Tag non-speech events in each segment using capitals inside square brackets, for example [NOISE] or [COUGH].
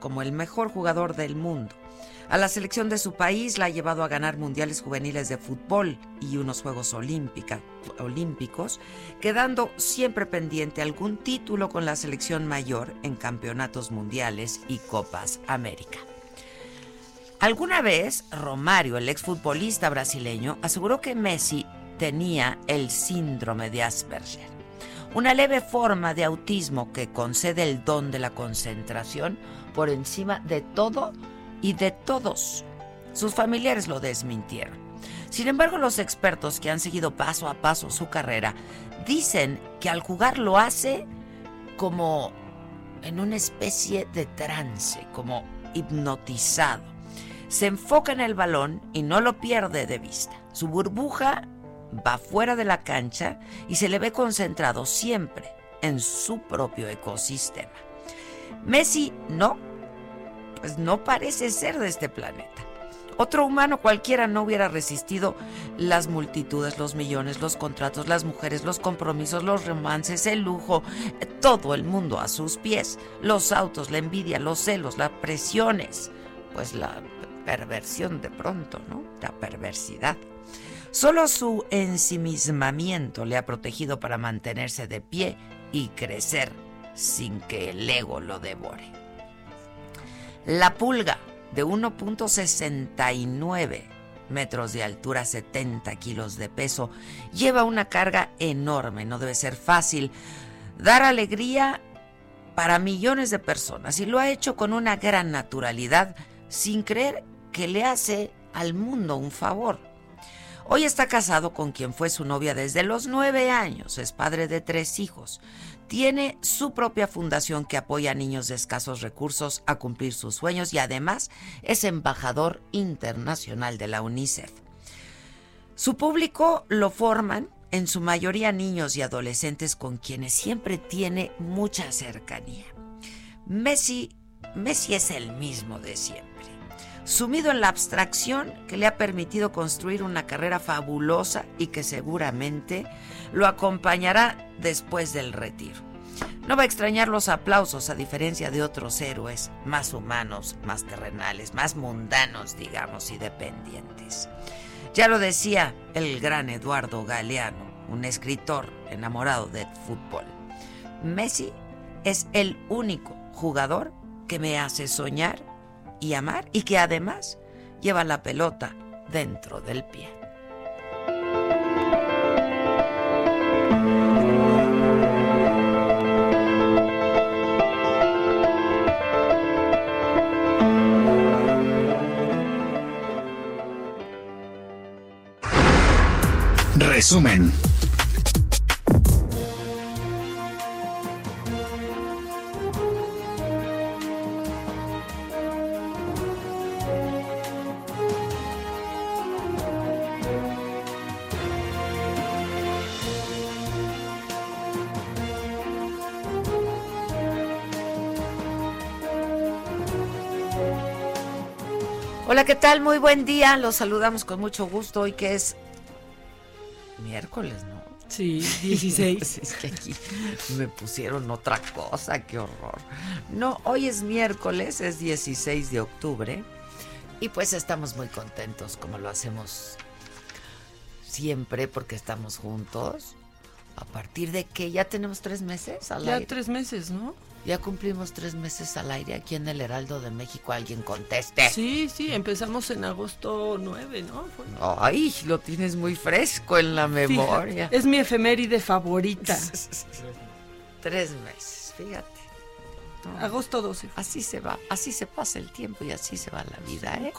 como el mejor jugador del mundo. A la selección de su país la ha llevado a ganar mundiales juveniles de fútbol y unos Juegos Olímpicos, quedando siempre pendiente algún título con la selección mayor en campeonatos mundiales y Copas América. Alguna vez, Romario, el exfutbolista brasileño, aseguró que Messi tenía el síndrome de Asperger, una leve forma de autismo que concede el don de la concentración por encima de todo y de todos. Sus familiares lo desmintieron. Sin embargo, los expertos que han seguido paso a paso su carrera dicen que al jugar lo hace como en una especie de trance, como hipnotizado. Se enfoca en el balón y no lo pierde de vista. Su burbuja va fuera de la cancha y se le ve concentrado siempre en su propio ecosistema. Messi no pues no parece ser de este planeta. Otro humano cualquiera no hubiera resistido las multitudes, los millones, los contratos, las mujeres, los compromisos, los romances, el lujo, todo el mundo a sus pies, los autos, la envidia, los celos, las presiones, pues la perversión de pronto, ¿no? La perversidad. Solo su ensimismamiento le ha protegido para mantenerse de pie y crecer sin que el ego lo devore. La pulga, de 1.69 metros de altura, 70 kilos de peso, lleva una carga enorme. No debe ser fácil dar alegría para millones de personas y lo ha hecho con una gran naturalidad, sin creer que le hace al mundo un favor. Hoy está casado con quien fue su novia desde los nueve años, es padre de tres hijos. Tiene su propia fundación que apoya a niños de escasos recursos a cumplir sus sueños y además es embajador internacional de la UNICEF. Su público lo forman en su mayoría niños y adolescentes con quienes siempre tiene mucha cercanía. Messi, Messi es el mismo de siempre, sumido en la abstracción que le ha permitido construir una carrera fabulosa y que seguramente lo acompañará después del retiro. No va a extrañar los aplausos a diferencia de otros héroes más humanos, más terrenales, más mundanos, digamos, y dependientes. Ya lo decía el gran Eduardo Galeano, un escritor enamorado del fútbol. Messi es el único jugador que me hace soñar y amar y que además lleva la pelota dentro del pie. Resumen. Hola, ¿qué tal? Muy buen día. Los saludamos con mucho gusto hoy que es miércoles, ¿no? Sí, [LAUGHS] 16. es que aquí me pusieron otra cosa, qué horror. No, hoy es miércoles, es 16 de octubre. Y pues estamos muy contentos, como lo hacemos siempre, porque estamos juntos. A partir de que ya tenemos tres meses al Ya tres meses, ¿no? Ya cumplimos tres meses al aire aquí en el Heraldo de México. Alguien conteste. Sí, sí, empezamos en agosto 9, ¿no? Ay, lo tienes muy fresco en la memoria. es mi efeméride favorita. [LAUGHS] tres meses, fíjate. Agosto 12. Así se va, así se pasa el tiempo y así se va la vida, ¿eh?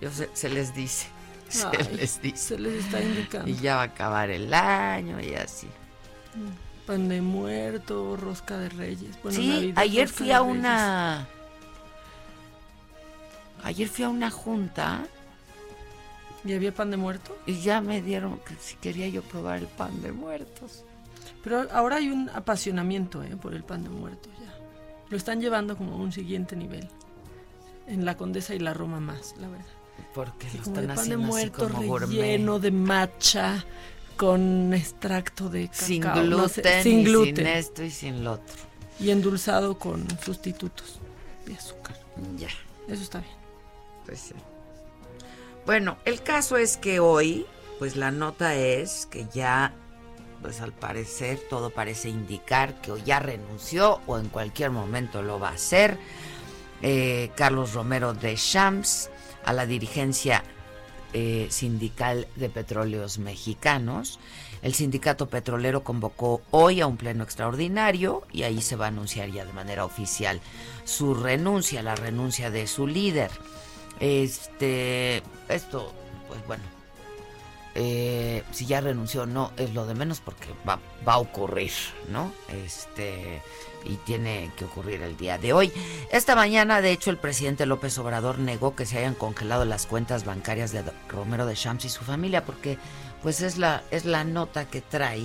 Yo se, les dice. [LAUGHS] Se les dice. Se les está indicando. Y ya va a acabar el año y así. Pan de muerto, rosca de reyes. Bueno, sí, Navidad, ayer fui a una... Ayer fui a una junta ¿Y había pan de muerto? y ya me dieron que si quería yo probar el pan de muertos. Pero ahora hay un apasionamiento ¿eh? por el pan de muerto ya. Lo están llevando como a un siguiente nivel. En la Condesa y la Roma más, la verdad. Porque lo están pan de haciendo así muerto gourmet. relleno de matcha con extracto de cacao. sin no gluten, sé, sin y gluten. sin esto y sin lo otro. Y endulzado con sustitutos de azúcar. Ya, Eso está bien. pues sí. Bueno, el caso es que hoy, pues la nota es que ya, pues al parecer todo parece indicar que o ya renunció o en cualquier momento lo va a hacer eh, Carlos Romero de Shams a la dirigencia eh, sindical de petróleos mexicanos. El sindicato petrolero convocó hoy a un pleno extraordinario y ahí se va a anunciar ya de manera oficial su renuncia, la renuncia de su líder. Este, esto, pues bueno, eh, si ya renunció no es lo de menos porque va, va a ocurrir, ¿no? Este, y tiene que ocurrir el día de hoy. Esta mañana, de hecho, el presidente López Obrador negó que se hayan congelado las cuentas bancarias de Romero de Champs y su familia porque, pues, es la, es la nota que trae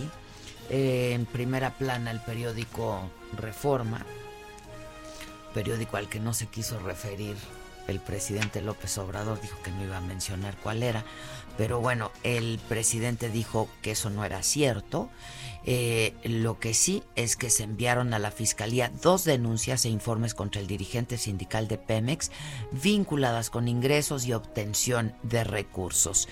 eh, en primera plana el periódico Reforma, periódico al que no se quiso referir el presidente López Obrador, dijo que no iba a mencionar cuál era, pero bueno, el presidente dijo que eso no era cierto. Eh, lo que sí es que se enviaron a la fiscalía dos denuncias e informes contra el dirigente sindical de Pemex vinculadas con ingresos y obtención de recursos.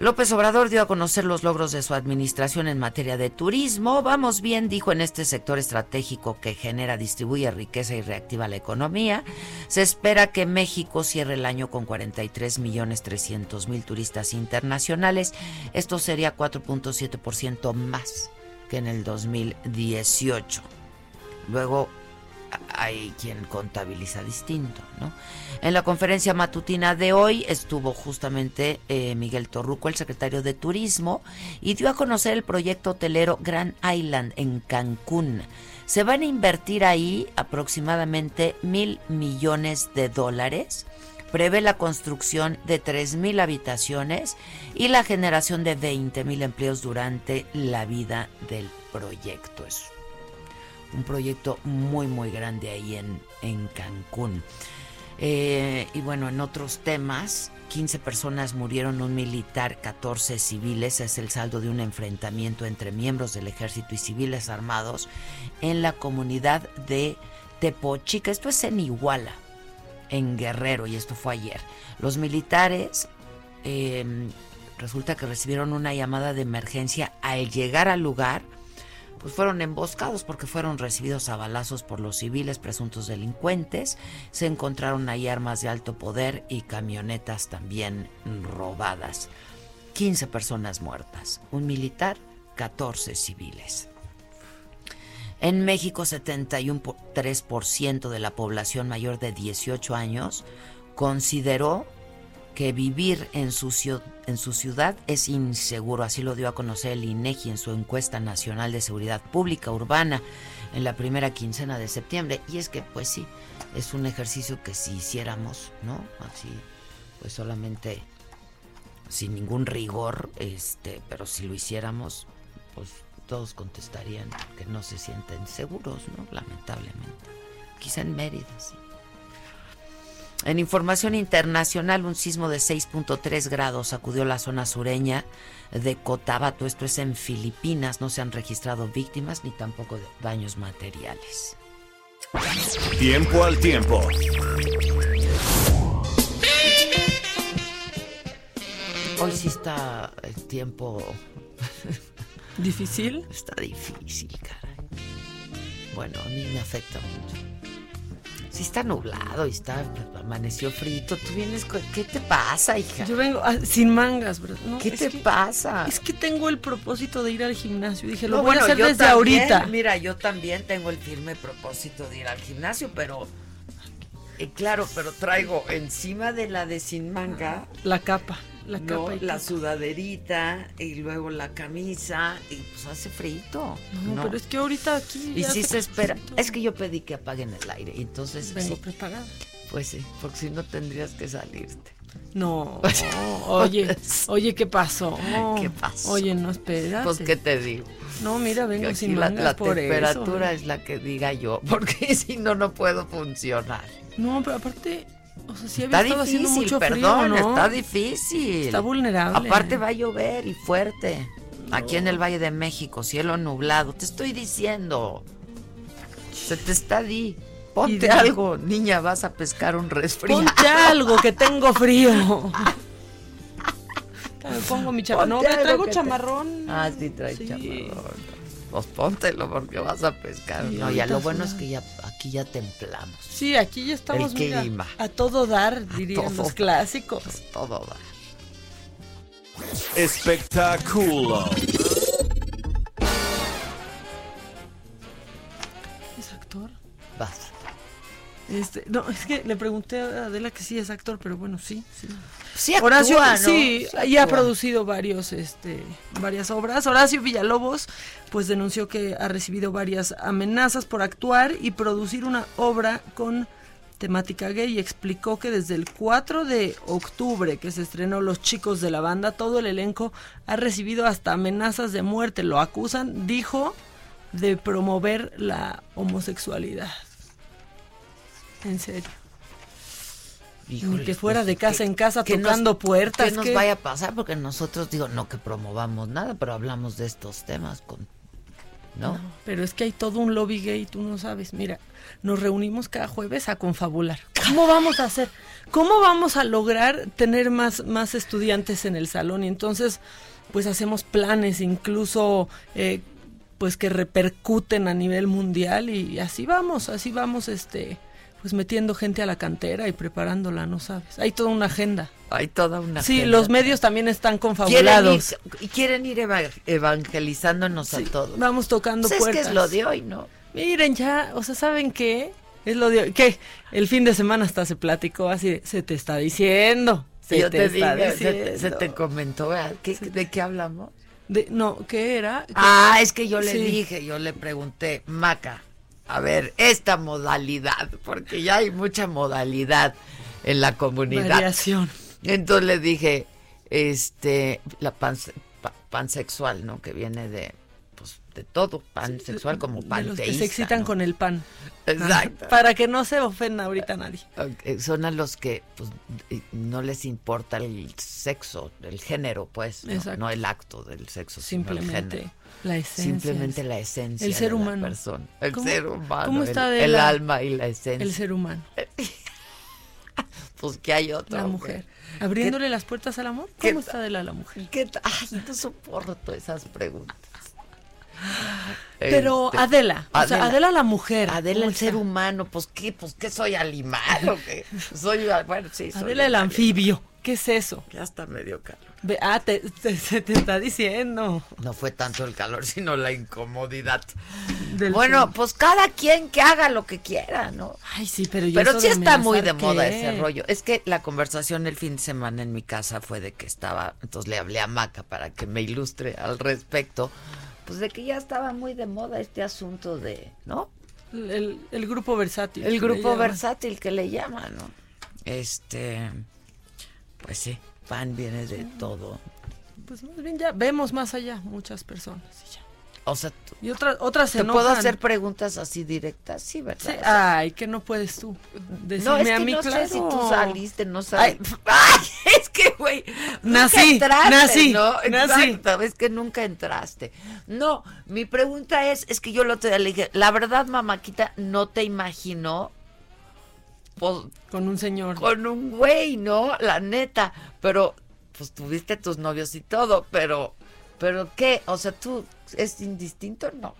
López Obrador dio a conocer los logros de su administración en materia de turismo. Vamos bien, dijo, en este sector estratégico que genera, distribuye riqueza y reactiva la economía. Se espera que México cierre el año con 43 millones 300 mil turistas internacionales. Esto sería 4.7% más que en el 2018. Luego hay quien contabiliza distinto, ¿no? En la conferencia matutina de hoy estuvo justamente eh, Miguel Torruco, el secretario de Turismo, y dio a conocer el proyecto hotelero Grand Island en Cancún. Se van a invertir ahí aproximadamente mil millones de dólares. Prevé la construcción de 3.000 habitaciones y la generación de 20.000 empleos durante la vida del proyecto. Es un proyecto muy muy grande ahí en, en Cancún. Eh, y bueno, en otros temas, 15 personas murieron, un militar, 14 civiles. Es el saldo de un enfrentamiento entre miembros del ejército y civiles armados en la comunidad de Tepochica. Esto es en Iguala, en Guerrero, y esto fue ayer. Los militares eh, resulta que recibieron una llamada de emergencia al llegar al lugar pues fueron emboscados porque fueron recibidos a balazos por los civiles presuntos delincuentes. Se encontraron ahí armas de alto poder y camionetas también robadas. 15 personas muertas, un militar, 14 civiles. En México, 73% de la población mayor de 18 años consideró que vivir en su, en su ciudad es inseguro. Así lo dio a conocer el INEGI en su encuesta nacional de seguridad pública urbana en la primera quincena de septiembre. Y es que, pues sí, es un ejercicio que si hiciéramos, ¿no? Así, pues solamente sin ningún rigor, este, pero si lo hiciéramos, pues todos contestarían que no se sienten seguros, ¿no? Lamentablemente. Quizá en Mérida, sí. En información internacional, un sismo de 6.3 grados sacudió la zona sureña de Cotabato. Esto es en Filipinas. No se han registrado víctimas ni tampoco daños materiales. Tiempo al tiempo. Hoy sí está el tiempo. ¿Difícil? Está difícil, caray. Bueno, a mí me afecta mucho. Está nublado y está, amaneció frito. Tú vienes, con- ¿qué te pasa, hija? Yo vengo ah, sin mangas, bro. No, ¿Qué te que- pasa? Es que tengo el propósito de ir al gimnasio. Dije, lo No, voy bueno, a hacer yo desde también, ahorita. Mira, yo también tengo el firme propósito de ir al gimnasio, pero eh, claro, pero traigo encima de la de sin manga La capa. La ¿no? capa y la sudaderita y luego la camisa y pues hace frito. No, pero es que ahorita aquí. Y sí se espera. Es que yo pedí que apaguen el aire. Entonces, Vengo sí, preparada. pues sí, porque si no tendrías que salirte. No, [LAUGHS] oye, [LAUGHS] oye, ¿qué pasó? ¿Qué pasó? Oye, no, espérate. Pues, ¿qué te digo? No, mira, vengo sin la, la por temperatura eso. es la que diga yo, [LAUGHS] porque si no, no puedo funcionar. No, pero aparte, o sea, sí había Está estado haciendo difícil, mucho perdón, está difícil. Está vulnerable. Aparte va a llover y fuerte. Aquí en el Valle de México, cielo nublado. Te estoy diciendo. Se te está di. Ponte algo, niña, vas a pescar un resfriado. Ponte algo, que tengo frío. [LAUGHS] Me pongo mi chamarrón. No, me traigo te- chamarrón. Ah, sí, trae Sí. chamarrón. Pues póntelo porque vas a pescar. Sí, no, ya lo bueno es que ya aquí ya templamos. Sí, aquí ya estamos El mira, clima. a todo dar, dirían todo los dar. clásicos. Pues todo va. Espectáculo. Este, no, es que le pregunté a Adela que sí es actor, pero bueno, sí, sí. Sí actúa, Horacio, ¿no? sí, Sí y ha producido varios, este, varias obras. Horacio Villalobos, pues denunció que ha recibido varias amenazas por actuar y producir una obra con temática gay y explicó que desde el 4 de octubre que se estrenó Los Chicos de la Banda, todo el elenco ha recibido hasta amenazas de muerte. Lo acusan, dijo, de promover la homosexualidad. En serio. Híjole, que fuera de casa en casa que nos- tocando puertas, ¿Qué nos que- vaya a pasar? Porque nosotros, digo, no que promovamos nada, pero hablamos de estos temas con. ¿No? No, pero es que hay todo un lobby gay, tú no sabes. Mira, nos reunimos cada jueves a confabular. ¿Cómo vamos a hacer? ¿Cómo vamos a lograr tener más, más estudiantes en el salón? Y entonces, pues hacemos planes, incluso, eh, pues que repercuten a nivel mundial y así vamos, así vamos, este, pues metiendo gente a la cantera y preparándola, no sabes. Hay toda una agenda. Hay toda una. Sí, agenda. los medios también están quieren confabulados. y quieren ir eva- evangelizándonos Sí, a todos. Vamos tocando Pues es que puertas. es lo de hoy, ¿no? Miren ya, o sea, ¿saben qué? Es lo de hoy. ¿Qué? El fin de semana hasta se platicó así, de, se te está diciendo. Se Yo te, está digo, se te, diciendo. se te comentó, ¿verdad? ¿Qué- ¿de qué hablamos? De- no, ¿qué era? Ah, es que yo le Sí. dije, yo le pregunté, Maca, a ver, esta modalidad, porque ya hay mucha modalidad en la comunidad. Variación. Entonces le dije, este, la panse- pa- pansexual, ¿no? Que viene de, de todo, pansexual como De los que se excitan ¿no? con el pan. Exacto. [LAUGHS] Para que no se ofenda ahorita nadie. Ok, Son a los que pues, no les importa el sexo, el género, pues, no, el acto del sexo, sino el Simplemente género. la esencia. Simplemente la esencia El ser de la humano. persona. El ¿Cómo- ser humano. cómo está el, de el la- alma y la esencia. El ser humano, [LAUGHS] Pues que hay otro. la mujer. Abriéndole las puertas al amor. qué ¿Cómo está de la, la mujer? ¿Qué Ay, no soporto esas preguntas. [GASPS] Pero Este, Adela, o sea, Adela la mujer. Adela ¿cómo el ser humano, pues qué, pues qué soy animal o qué. Soy, bueno, sí, soy Adela el animal. anfibio. ¿Qué es eso? Ya está medio calor. Ve- ah, te, te- se te está diciendo. No fue tanto el calor, sino la incomodidad. Del bueno, pues cada quien que haga lo que quiera, ¿no? Ay, sí, pero yo Pero sí está muy de moda ese rollo. Es que la conversación el fin de semana en mi casa fue de que estaba, entonces le hablé a Maca para que me ilustre al respecto, pues de que ya estaba muy de moda este asunto de, ¿no? El, el grupo versátil. El grupo versátil que le llaman, ¿no? Este, pues sí, pan viene de todo. Pues más bien ya vemos más allá muchas personas. Y, ya. O sea, Y otras otras se ¿te puedo hacer preguntas así directas? Sí, ¿verdad? Sí, Ay, que no puedes tú. Decirme no, es que a mí, no claro. sé si tú saliste, no sabes. Ay, [LAUGHS] Ay, es que, güey, Nací, entraste, nací, ¿no? nací. Exacto, es que nunca entraste. No, mi pregunta es, es que yo lo te le dije, la verdad, mamáquita, no te imagino pues, Con un señor. con un güey, ¿no? La neta, pero, pues tuviste tus novios y todo, pero, pero, ¿qué? O sea, tú, ¿es indistinto? No.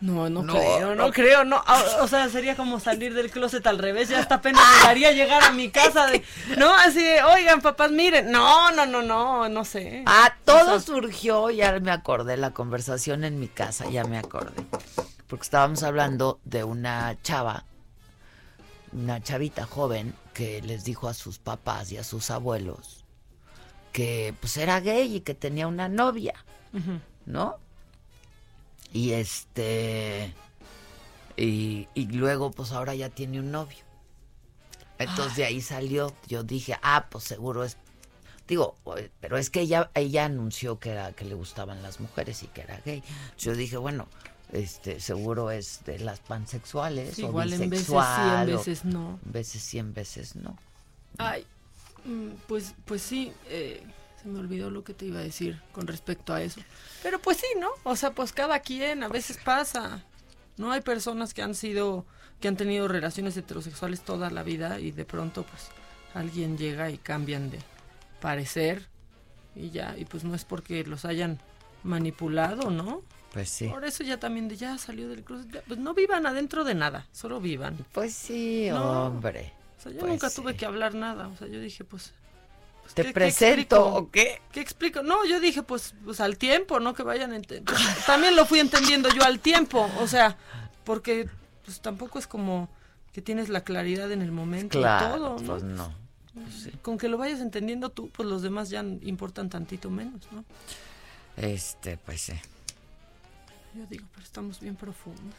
No, no, No, creo, no, no. creo, no. Ah, O sea, sería como salir del closet al revés, ya hasta apenas me daría llegar a mi casa de, no, así de, oigan, papás, miren, no, no, no, no, no sé. Ah, todo O sea, surgió, ya me acordé, la conversación en mi casa, ya me acordé. Porque estábamos hablando de una chava, una chavita joven, que les dijo a sus papás y a sus abuelos que pues era gay y que tenía una novia, ¿no? Y este y, y luego pues ahora ya tiene un novio. Entonces de ahí salió, yo dije, ah, pues seguro es digo, pero es que ella ella anunció que era que le gustaban las mujeres y que era gay. Yo dije, bueno, este seguro es de las pansexuales Sí, o igual en veces sí, bisexual, en veces no. veces sí, en veces no. Ay, mm, pues, pues sí, eh, se me olvidó lo que te iba a decir con respecto a eso. Pero pues sí, ¿no? O sea, pues cada quien, a veces pasa. No hay personas que han sido, que han tenido relaciones heterosexuales toda la vida y de pronto pues alguien llega y cambian de parecer y ya, y pues no es porque los hayan manipulado, ¿no? Pues sí. Por eso ya también de ya salió del closet, pues no vivan adentro de nada, solo vivan. Pues sí, No. hombre. O sea, yo Pues nunca sí. tuve que hablar nada. O sea, yo dije, pues. Pues, ¿Te ¿qué- qué presento explico? o qué? ¿Qué explico? No, yo dije, pues, pues al tiempo, ¿no? Que vayan ente- pues, [LAUGHS] También lo fui entendiendo yo al tiempo. O sea, porque pues tampoco es como que tienes la claridad en el momento y Claro, todo, ¿no? pues no. Con que lo vayas entendiendo tú, pues los demás ya importan tantito menos, ¿no? Este, pues sí. Yo digo, pero estamos bien profundos.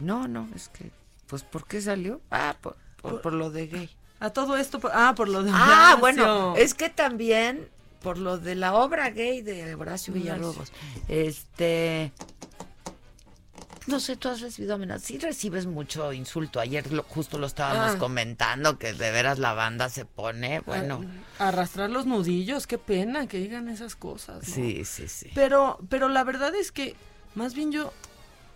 No, no, es que, pues, ¿por qué salió? Ah, por, por, por lo de gay. A todo esto, por- ah, por lo de Ah, bueno, es que también por lo de la obra gay de Horacio Horacio. Villalobos. Este, no sé, tú has recibido amenazas. Sí recibes mucho insulto. Ayer lo- justo lo estábamos Ah. comentando que de veras la banda se pone, bueno, A- arrastrar los nudillos, qué pena que digan esas cosas. ¿no? sí, sí, sí. Pero, pero la verdad es que más bien yo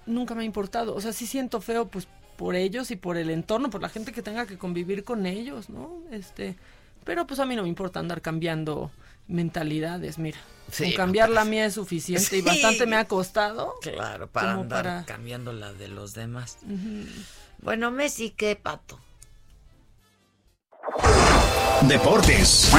nunca me ha importado. O sea, sí siento feo, pues, por ellos y por el entorno, por la gente que tenga que convivir con ellos, ¿no? Este, pero pues a mí no me importa andar cambiando mentalidades, mira. Sí, con no, cambiar la mía es suficiente sí. y bastante me ha costado. Claro, para andar para- cambiando la de los demás. Bueno, Messi, ¿qué, Pato? Deportes.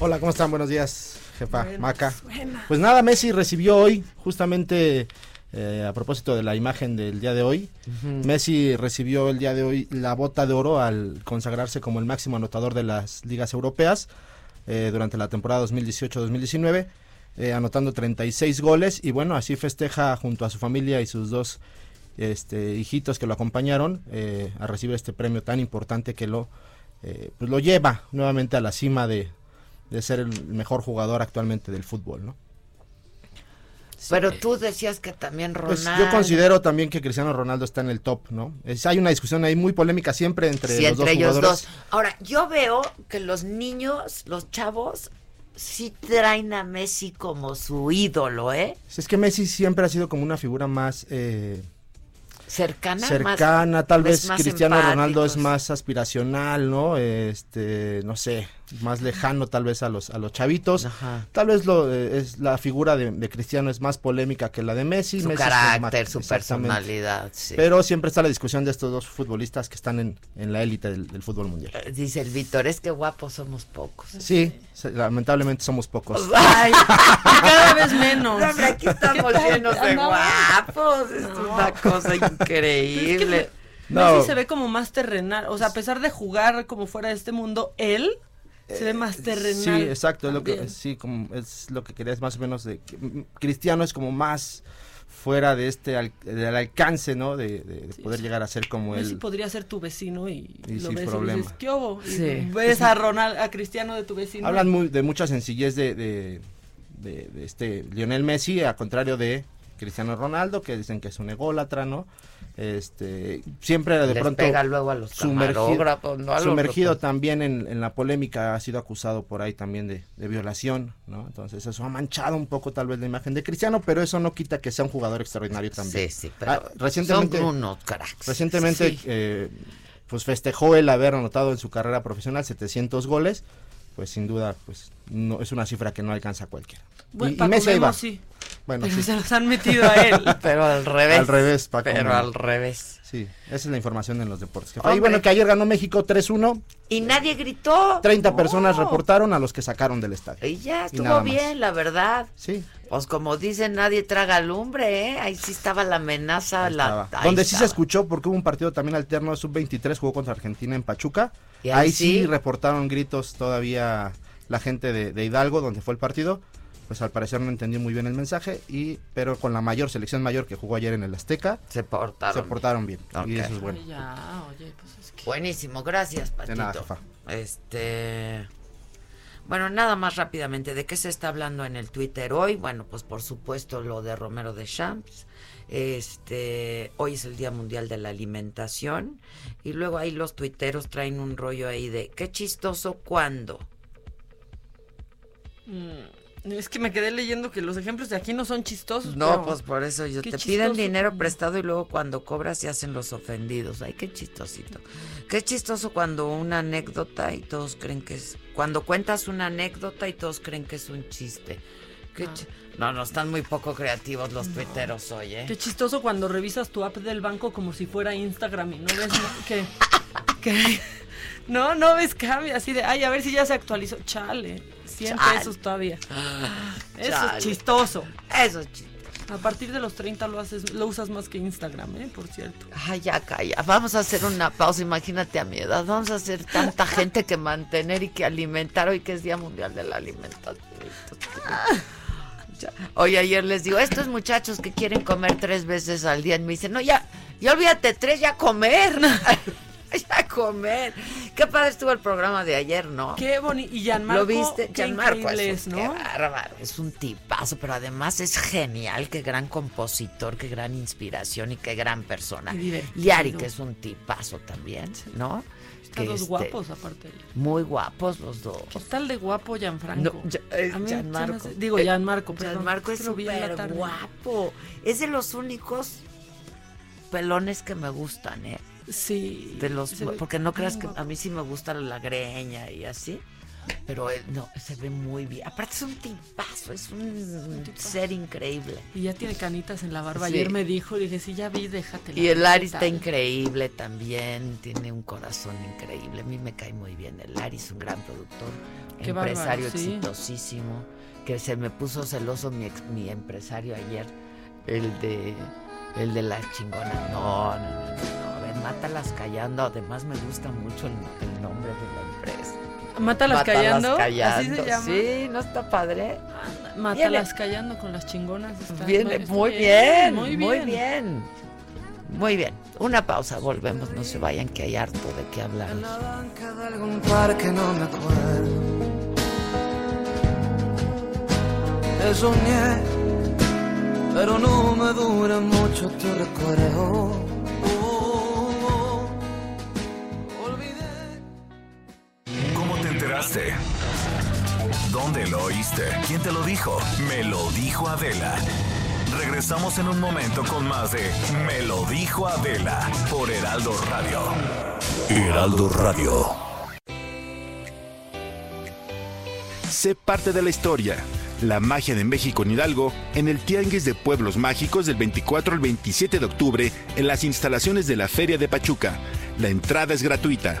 Hola, ¿cómo están? Buenos días, jefa Buenas, Maca. buenas. Pues nada, Messi recibió hoy, justamente eh, a propósito de la imagen del día de hoy, Messi recibió el día de hoy la bota de oro al consagrarse como el máximo anotador de las ligas europeas eh, durante la temporada 2018-2019, eh, anotando 36 goles y bueno, así festeja junto a su familia y sus dos este, hijitos que lo acompañaron eh, a recibir este premio tan importante que lo, eh, pues lo lleva nuevamente a la cima de, de ser el mejor jugador actualmente del fútbol, ¿no? Pero tú decías que también Ronaldo. Pues yo considero también que Cristiano Ronaldo está en el top, ¿no? Es- hay una discusión ahí muy polémica siempre entre sí, los entre dos ellos jugadores. dos. Ahora, yo veo que los niños, los chavos, sí traen a Messi como su ídolo, ¿eh? Es que Messi siempre ha sido como una figura más eh, Cercana. cercana, más- tal vez Cristiano Ronaldo es más aspiracional, ¿no? Este, no sé, más lejano tal vez a los a los chavitos. Ajá. Tal vez lo eh, es la figura de, de Cristiano es más polémica que la de Messi. Su Messi carácter, su personalidad, sí. Pero siempre está la discusión de estos dos futbolistas que están en, en la élite del, del fútbol mundial. Eh, Dice el Víctor, es que guapos somos pocos. Sí, lamentablemente somos pocos. [LAUGHS] Ay, cada vez menos. No, hombre, aquí estamos llenos de guapos. Es una cosa increíble. No. Messi se ve como más terrenal, o sea, a pesar de jugar como fuera de este mundo, él se ve más terrenal. Sí, exacto, es lo que, sí, como es lo que querías más o menos de que, mm, Cristiano es como más fuera de este al- del alcance, ¿no? De, de- de poder llegar a ser como Messi él. podría ser tu vecino y, Y lo sin ves y problema. dices, ¿qué hubo? Y Sí. ves a Ronald, a Cristiano de tu vecino. Hablan muy, de mucha sencillez de, de, de- de este Lionel Messi, a contrario de Cristiano Ronaldo, que dicen que es un ególatra, ¿no? Este, siempre de Les pronto pega luego a los sumergido, camarógrafos, ¿no? A los sumergido también en, en la polémica, ha sido acusado por ahí también de, de violación, ¿no? Entonces eso ha manchado un poco tal vez la imagen de Cristiano, pero eso no quita que sea un jugador extraordinario también. Sí, sí, pero Ah, recientemente, son unos cracks. recientemente Sí. eh, pues festejó el haber anotado en su carrera profesional 700 goles, pues sin duda pues no es una cifra que no alcanza a cualquiera. Buen- y, y Messi ahí va. sí. Bueno, Pero sí. se los han metido a él. [LAUGHS] Pero al revés. Al revés, Paco. Pero al revés. Sí, esa es la información en los deportes. Y bueno, que ayer ganó México 3-1, Y nadie gritó. 30 No. personas reportaron a los que sacaron del estadio. Y ya Y estuvo bien, la verdad. Sí, Pues como dicen, nadie traga lumbre, ¿eh? Ahí sí estaba la amenaza. ahí la, estaba. ahí Donde sí se escuchó, porque hubo un partido también alterno de sub-23, jugó contra Argentina en Pachuca. Y ahí ahí sí. sí. reportaron gritos todavía la gente de, de Hidalgo, donde fue el partido. Pues al parecer no entendió muy bien el mensaje, y pero con la mayor selección mayor que jugó ayer en el Azteca, Se portaron. se portaron bien. Y eso es bueno. Ay, ya, oye, pues es que... Buenísimo, gracias, Patito. nada, jefa. Este. Bueno, nada más rápidamente, ¿de qué se está hablando en el Twitter hoy? Bueno, pues por supuesto lo de Romero de Champs. Este, hoy es el Día Mundial de la Alimentación. Y luego ahí los tuiteros traen un rollo ahí de qué chistoso cuando. Mm, Es que me quedé leyendo que los ejemplos de aquí no son chistosos. No, pero- pues por eso yo te piden dinero prestado y luego cuando cobras se hacen los ofendidos. Ay, qué chistosito. Qué chistoso cuando una anécdota y todos creen que es cuando cuentas una anécdota y todos creen que es un chiste. Qué chi- no, no están muy poco creativos los tuiteros hoy, ¿eh? Qué chistoso cuando revisas tu app del banco como si fuera Instagram y no ves no- que, que- [LAUGHS] no, no ves cambio así de, ay, a ver si ya se actualizó. Chale, 100 Chale. pesos todavía. Eso Chale. es chistoso. Eso es chiste. A partir de los 30 lo haces, lo usas más que Instagram, ¿eh? Por cierto. Ay, ya calla. Vamos a hacer una pausa. Imagínate a mi edad. Vamos a hacer tanta gente que mantener y que alimentar hoy que es Día Mundial de la Alimentación. Ya. Oye, ayer les digo, estos muchachos que quieren comer tres veces al día, y me dicen, no, ya, ya olvídate tres, ya comer. [LAUGHS] ya comer. Qué padre estuvo el programa de ayer, ¿no? Qué bonito. Y Gianmarco. ¿Lo viste? Gianmarco es, un, qué ¿no? bárbaro, es un tipazo, pero además es genial, qué gran compositor, qué gran inspiración y qué gran persona. Liari, que es un tipazo también, ¿no? Que, dos este, guapos aparte. Muy guapos los dos. ¿Qué tal de guapo Gianfranco? No, ya- eh, A mí Gianmarco. hace- Digo, Eh, Gianmarco, perdón. Gianmarco es súper guapo. Es de los únicos pelones que me gustan, ¿eh? Sí. De los, porque no creas que a mí sí me gusta la greña y así. Pero él no, se ve muy bien. Aparte es un tipazo, es un tipazo. ser increíble. Y ya tiene canitas en la barba. Sí. Ayer me dijo, dije, sí, ya vi, déjate. Y el Lari está increíble también, tiene un corazón increíble. A mí me cae muy bien. El Lari es un gran productor, Qué empresario bárbaro, sí. exitosísimo. Que se me puso celoso mi, ex- mi empresario ayer, el de el de la chingona. No, no, no, no, mátalas callando. Además me gusta mucho el, el nombre de la empresa. Mátalas callando. callando. Así se llama. Sí, ¿no está padre? Mátalas callando con las chingonas. está- Viene está muy bien, muy muy bien. bien. Muy bien. Una pausa, volvemos, no se vayan que hay harto de qué hablar. En la banca de algún parque no me acuerdo. Te soñé, pero no me dura mucho tu recuerdo. Oh, enteraste? ¿Dónde lo oíste? ¿Quién te lo dijo? Me lo dijo Adela. Regresamos en un momento con más de Me lo dijo Adela por Heraldo Radio. Heraldo Radio. Sé parte de la historia. La magia de México en Hidalgo en el Tianguis de Pueblos Mágicos del 24 al 27 de octubre en las instalaciones de la Feria de Pachuca. La entrada es gratuita.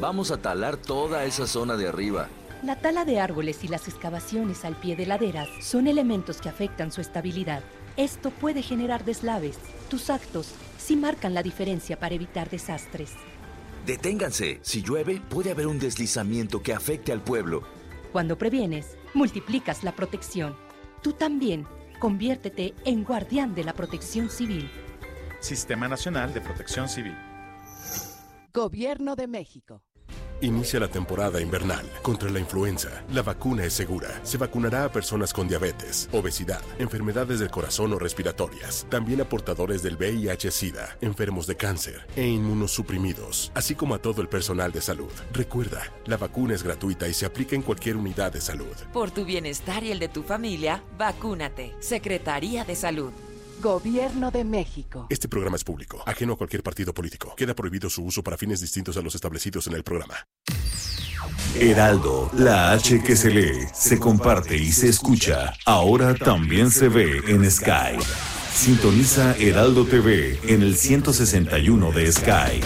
Vamos a talar toda esa zona de arriba. La tala de árboles y las excavaciones al pie de laderas son elementos que afectan su estabilidad. Esto puede generar deslaves. Tus actos sí marcan la diferencia para evitar desastres. Deténganse. Si llueve, puede haber un deslizamiento que afecte al pueblo. Cuando previenes, multiplicas la protección. Tú también, conviértete en guardián de la protección civil. Sistema Nacional de Protección Civil. Gobierno de México. Inicia la temporada invernal contra la influenza. La vacuna es segura. Se vacunará a personas con diabetes, obesidad, enfermedades del corazón o respiratorias, también a portadores del VIH-Sida, enfermos de cáncer e inmunosuprimidos, así como a todo el personal de salud. Recuerda, la vacuna es gratuita y se aplica en cualquier unidad de salud. Por tu bienestar y el de tu familia, vacúnate. Secretaría de Salud. Gobierno de México. Este programa es público, ajeno a cualquier partido político. Queda prohibido su uso para fines distintos a los establecidos en el programa. Heraldo, la H que se lee, se comparte y se escucha, ahora también se ve en Sky. Sintoniza Heraldo TV en el 161 de Sky.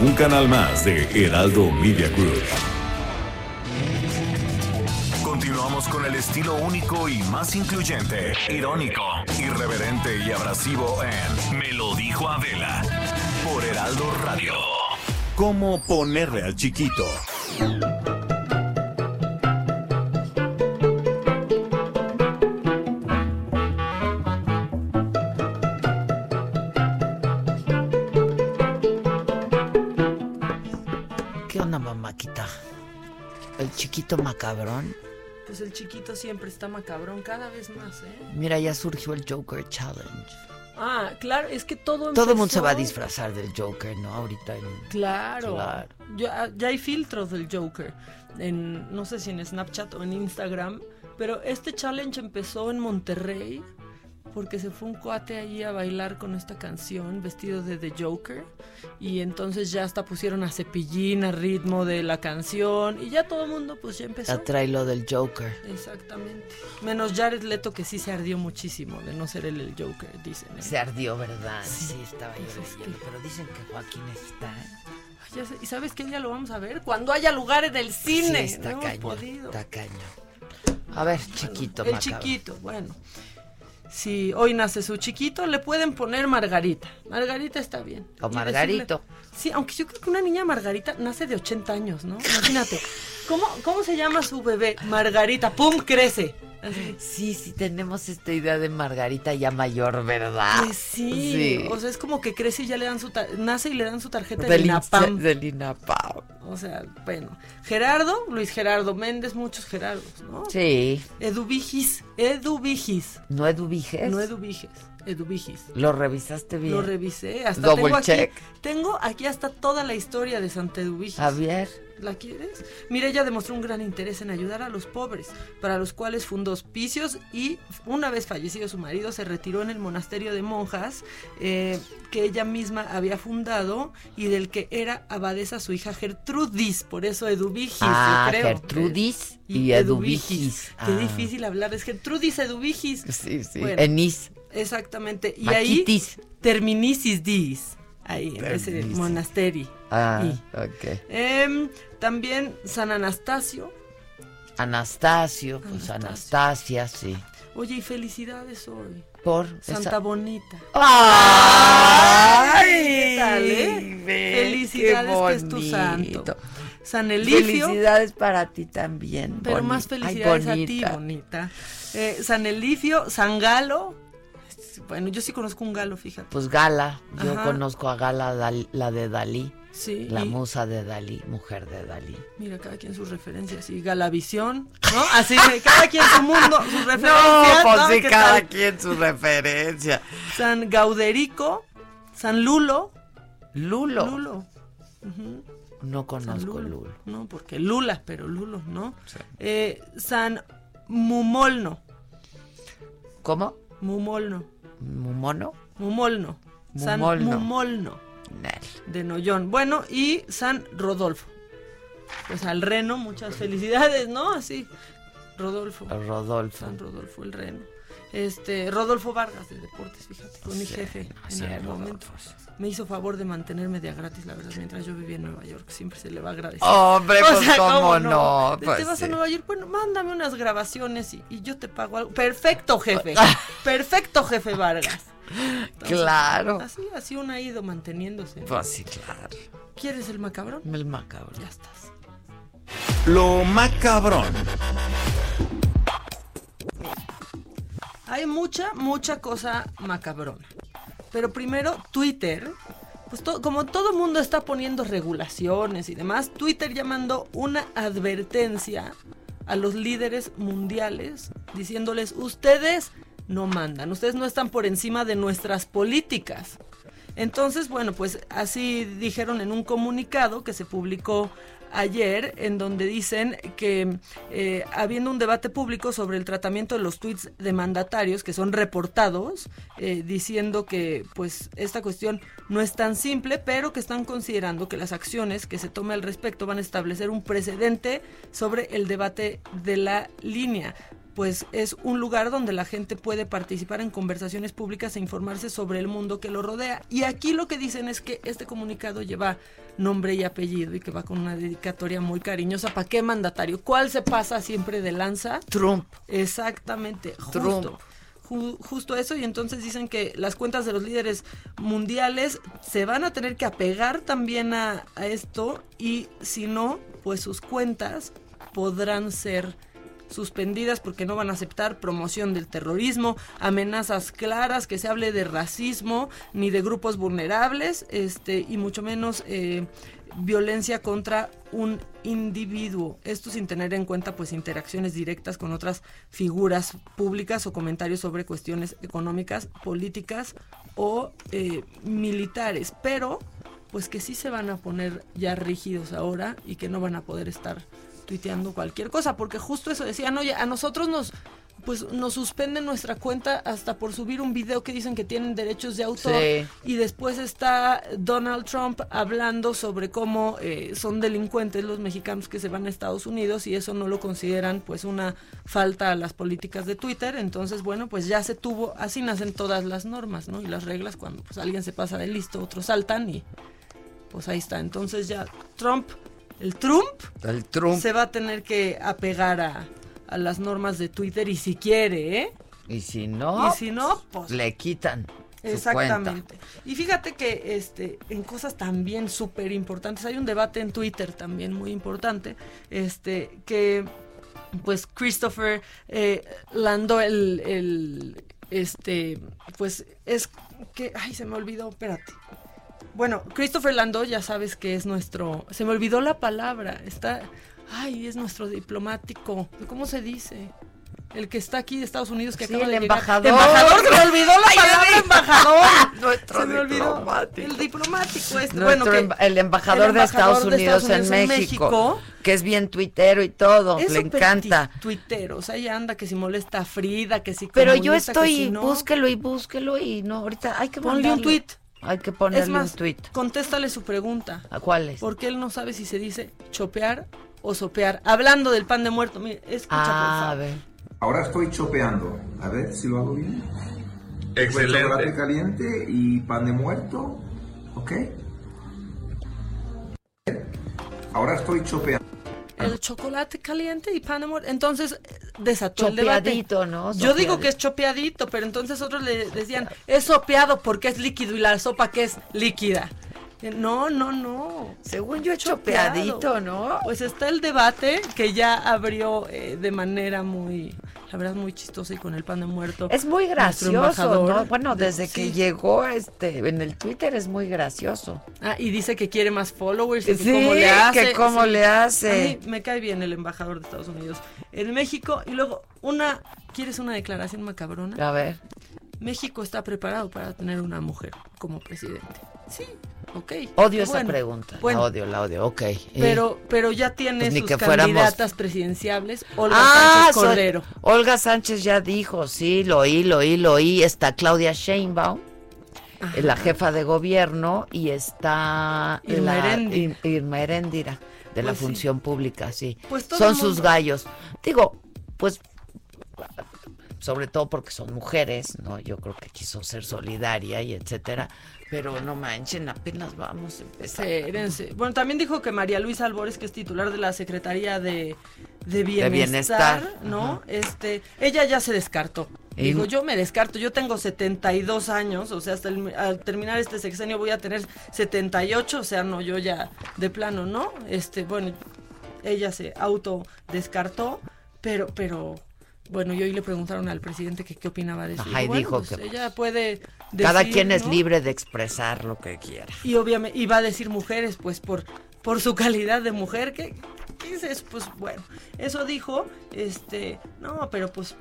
Un canal más de Heraldo Media Group. Continuamos con el estilo único y más incluyente, irónico, irreverente y abrasivo en Me lo dijo Adela por Heraldo Radio. ¿Cómo ponerle al chiquito? ¿Qué onda, mamáquita? El chiquito macabrón. Pues el chiquito siempre está macabrón, cada vez más, ¿eh? Mira, ya surgió el Joker Challenge. Ah, claro, es que todo Todo el mundo se va a disfrazar del Joker, ¿no? Ahorita en... Claro. Claro. Ya, ya hay filtros del Joker. En, no sé si en Snapchat o en Instagram. Pero este challenge empezó en Monterrey. Porque se fue un cuate ahí a bailar con esta canción vestido de The Joker. Y entonces ya hasta pusieron a cepillín a ritmo de la canción. Y ya todo el mundo pues ya empezó. Ya trae lo del Joker. Exactamente. Menos Jared Leto que sí se ardió muchísimo de no ser él el Joker, dicen. ¿eh? Se ardió, ¿verdad? Sí. Sí, estaba yo Pues es leyendo, que- Pero dicen que Joaquín está... Ay, ya sé. ¿Y sabes qué día lo vamos a ver? Cuando haya lugares del cine. Sí, está no está cañón. A ver, chiquito El chiquito, bueno. Si hoy nace su chiquito, le pueden poner Margarita. Margarita está bien. O Margarito. decirle- sí, aunque yo creo que una niña Margarita nace de 80 años, ¿no? Imagínate. ¿Cómo, ¿Cómo se llama su bebé? Margarita. ¡Pum! Crece. Sí, sí, tenemos esta idea de Margarita ya mayor, ¿verdad? Pues sí. Sí. O sea, es como que crece y ya le dan su nace y le dan su tarjeta Del de INAPAM. Del INAPAM. O sea, bueno. Gerardo, Luis Gerardo Méndez, muchos Gerardos, ¿no? Sí. Eduvigis. Eduvigis. ¿No Eduviges? No Eduviges. Eduvigis. ¿Lo revisaste bien? Lo revisé. Hasta Double tengo aquí, check. tengo aquí hasta toda la historia de Santa Eduvigis. A ver. ¿La quieres? Mira, ella demostró un gran interés en ayudar a los pobres, para los cuales fundó hospicios y una vez fallecido su marido se retiró en el monasterio de monjas eh, que ella misma había fundado y del que era abadesa su hija Gertrudis, por eso Eduvigis, Ah, yo creo. Gertrudis y Eduvigis. Qué Ah. difícil hablar, es Gertrudis Eduvigis. Sí, sí. Bueno, Enis. Exactamente. Y Maquitis. ahí terminicis dis. Ahí, en ese monasterio. Ah, Y, ok. em, también San Anastasio. Anastasio, pues Anastasia, sí. Oye, y felicidades hoy. Por Santa esa- Bonita. ¡Ay! ¿Qué tal, eh? ve, Felicidades qué que es tu santo. San Elifio. Felicidades para ti también. Pero más Ay, felicidades a ti, bonita. Eh, San Elifio, San Galo. Bueno, yo sí conozco un galo, fíjate. Pues Gala, yo Ajá. conozco a Gala, Dal- la de Dalí. Sí, La y- musa de Dalí, mujer de Dalí. Mira, cada quien sus referencias. Y Galavisión, ¿no? Así que cada quien su mundo, sus [LAUGHS] No, referencias. pues ¿no? sí, ¿Qué cada tal? quien su referencia. San Gauderico, San Lulo. Lulo. Lulo. No conozco Lulo. No, porque Lula, pero Lulo, ¿no? Eh, San Mumolno. ¿Cómo? Mumolno. ¿Mumono? Mumolno. San Mumolno. Mumolno. De Nollón. Bueno, y San Rodolfo. Pues al reno, muchas felicidades, ¿no? Así. Rodolfo. Rodolfo. San Rodolfo, el reno. Este, Rodolfo Vargas de Deportes, fíjate, fue mi Sí, jefe sí, en algún Rodolfo, momento. Me hizo favor de mantenerme de a gratis, la verdad, mientras yo vivía en Nueva York. Siempre se le va a agradecer. Hombre, [LAUGHS] pues, ¿cómo no? ¿Te Pues, vas a. Nueva York? Bueno, mándame unas grabaciones y, y yo te pago algo. Perfecto, jefe. [LAUGHS] Perfecto, jefe Vargas. Entonces, Claro. Así, así uno ha ido manteniéndose. Pues sí, claro. ¿Quieres el macabrón? El macabrón. Ya estás. Lo macabrón. Hay mucha, mucha cosa macabrona. Pero primero, Twitter. Pues como todo mundo está poniendo regulaciones y demás, Twitter ya mandó una advertencia a los líderes mundiales diciéndoles, ustedes no mandan, ustedes no están por encima de nuestras políticas. Entonces, bueno, pues así dijeron en un comunicado que se publicó ayer, en donde dicen que eh, habiendo un debate público sobre el tratamiento de los tweets de mandatarios que son reportados, eh, diciendo que pues esta cuestión no es tan simple, pero que están considerando que las acciones que se tome al respecto van a establecer un precedente sobre el debate de la línea pues es un lugar donde la gente puede participar en conversaciones públicas e informarse sobre el mundo que lo rodea. Y aquí lo que dicen es que este comunicado lleva nombre y apellido y que va con una dedicatoria muy cariñosa. ¿Para qué mandatario? ¿Cuál se pasa siempre de lanza? Trump. Exactamente. Trump. Justo. Ju- justo eso y entonces dicen que las cuentas de los líderes mundiales se van a tener que apegar también a, a esto y si no, pues sus cuentas podrán ser suspendidas porque no van a aceptar promoción del terrorismo, amenazas claras, que se hable de racismo ni de grupos vulnerables, este y mucho menos eh, violencia contra un individuo. Esto sin tener en cuenta pues interacciones directas con otras figuras públicas o comentarios sobre cuestiones económicas, políticas o eh, militares, pero pues que sí se van a poner ya rígidos ahora y que no van a poder estar tuiteando cualquier cosa, porque justo eso decían, oye, a nosotros nos pues nos suspenden nuestra cuenta hasta por subir un video que dicen que tienen derechos de autor Sí. y después está Donald Trump hablando sobre cómo eh, son delincuentes los mexicanos que se van a Estados Unidos y eso no lo consideran pues una falta a las políticas de Twitter, entonces bueno, pues ya se tuvo, así nacen todas las normas, ¿no? Y las reglas cuando pues alguien se pasa de listo, otros saltan y pues ahí está, entonces ya Trump, el Trump El Trump. se va a tener que apegar a, a las normas de Twitter y si quiere, ¿eh? Y si no, Y si no, pues le quitan. su Exactamente. Y fíjate que este en cosas también súper importantes, hay un debate en Twitter también muy importante, este que pues Christopher eh, Lando el, el este pues es que ay se me olvidó, espérate. Bueno, Christopher Lando ya sabes que es nuestro se me olvidó la palabra, está ay, es nuestro diplomático, ¿cómo se dice? El que está aquí de Estados Unidos que Sí, acaba el de llegar. embajador. Embajador, se me olvidó la Ay, palabra embajador. Nuestro [LAUGHS] se me olvidó. diplomático. El diplomático este. Nuestro bueno, que el, embajador el de Estados embajador Unidos, en, México, que es bien tuitero y todo, es le encanta. tuitero, o sea, ya anda que si molesta a Frida, que si Pero yo estoy, si no. búsquelo y búsquelo y no, ahorita hay que Ponle un mandarlo. Hay que ponerle Es más, un tweet. contéstale su pregunta. ¿A cuál es? Porque él no sabe si se dice chopear o sopear. Hablando del pan de muerto, mire, escucha por Ah, a favor. ver. Ahora estoy chopeando. A ver si lo hago bien. Pues Excelente. chocolate caliente y pan de muerto. ¿Ok? Ahora estoy chopeando. El chocolate caliente y pan de muerto. Entonces eh, desató el debate. Chopeadito, ¿no? Yo digo que es chopeadito, pero entonces otros le decían, es sopeado porque es líquido y la sopa que es líquida. No, no, no. Según yo, chopeadito, ¿no? Pues está el debate que ya abrió eh, de manera muy, la verdad, muy chistosa y con el pan de muerto. Es muy gracioso. ¿no? Bueno, desde que Sí. llegó este en el Twitter es muy gracioso. Ah, y dice que quiere más followers. y Sí, que cómo le hace. que cómo le hace. A mí me cae bien el embajador de Estados Unidos en México. Y luego, una, ¿quieres una declaración macabrona? A ver. México está preparado para tener una mujer como presidente. Sí, ok. Odio esa bueno. pregunta. Bueno, La odio, la odio. Ok. pero, pero ya tiene Pues ni sus que fuéramos- candidatas presidenciables. Olga ah, Sánchez soy-. Olga Sánchez ya dijo, sí, lo oí, lo oí, lo oí. Está Claudia Sheinbaum, la jefa de gobierno, y está Irma la- Heréndira. Ir- Irma Heréndira, de la Pues sí. función pública, sí. Pues todo son sus gallos. Digo, pues sobre todo porque son mujeres, ¿no? Yo creo que quiso ser solidaria y etcétera. Pero no manchen, apenas vamos a empezar. Espérense. Bueno, también dijo que María Luisa Albores, que es titular de la Secretaría de, de Bienestar, Bienestar, ¿no? ajá. Este, ella ya se descartó. Y- Dijo, yo me descarto, yo tengo 72 años, o sea, hasta el- al terminar este sexenio voy a tener 78, o sea, no, yo ya de plano, ¿no? Este, bueno, ella se auto descartó, pero, pero, bueno, y hoy le preguntaron al presidente que qué opinaba de eso. Ajá, y bueno, dijo pues, que- ella puede Cada decir, quien es ¿no? libre de expresar lo que quiera. Y obviamente iba a decir mujeres, pues por, por su [LAUGHS] calidad de mujer, que ¿qué es eso? Pues bueno, eso dijo, este, no, pero pues